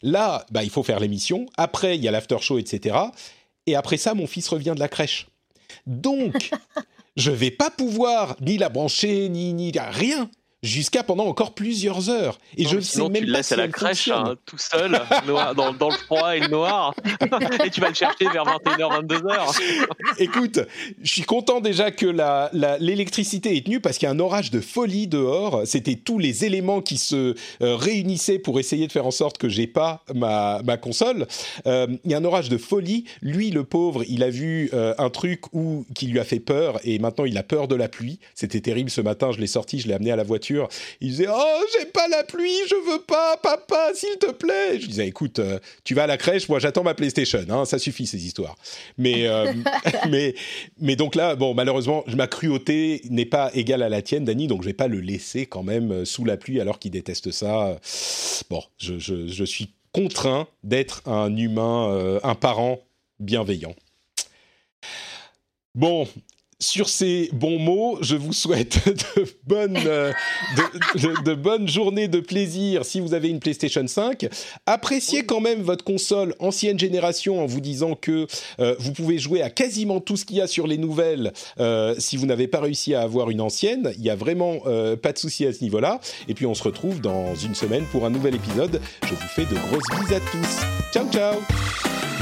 A: Là, bah, il faut faire l'émission. Après, il y a l'after show, etc. Et après ça, mon fils revient de la crèche. Donc, je vais pas pouvoir ni la brancher, ni, ni rien jusqu'à pendant encore plusieurs heures. Et je ne sais même
B: tu
A: le
B: laisses à la crèche hein, tout seul, dans, dans, le froid et le noir, et tu vas le chercher vers 21h, 22h.
A: Écoute, je suis content déjà que l'électricité la, est tenue parce qu'il y a un orage de folie dehors. C'était tous les éléments qui se euh, réunissaient pour essayer de faire en sorte que j'ai pas ma, ma console. Euh, il y a un orage de folie. Lui, le pauvre, il a vu euh, un truc où, qui lui a fait peur et maintenant il a peur de la pluie. C'était terrible ce matin, je l'ai sorti, je l'ai amené à la voiture il disait Oh, j'ai pas la pluie, je veux pas, papa, s'il te plaît. Je disais Écoute, euh, tu vas à la crèche, moi j'attends ma PlayStation, hein, ça suffit ces histoires. Mais, euh, mais, mais donc là, bon, malheureusement, ma cruauté n'est pas égale à la tienne, Dani, donc je vais pas le laisser quand même euh, sous la pluie alors qu'il déteste ça. Bon, je, je, je suis contraint d'être un humain, un parent bienveillant. Bon, sur ces bons mots, je vous souhaite de bonnes, euh, de, bonnes journées de plaisir si vous avez une PlayStation 5. Appréciez quand même votre console ancienne génération en vous disant que euh, vous pouvez jouer à quasiment tout ce qu'il y a sur les nouvelles euh, si vous n'avez pas réussi à avoir une ancienne. Il n'y a vraiment pas de souci à ce niveau-là. Et puis on se retrouve dans une semaine pour un nouvel épisode. Je vous fais de grosses bises à tous. Ciao ciao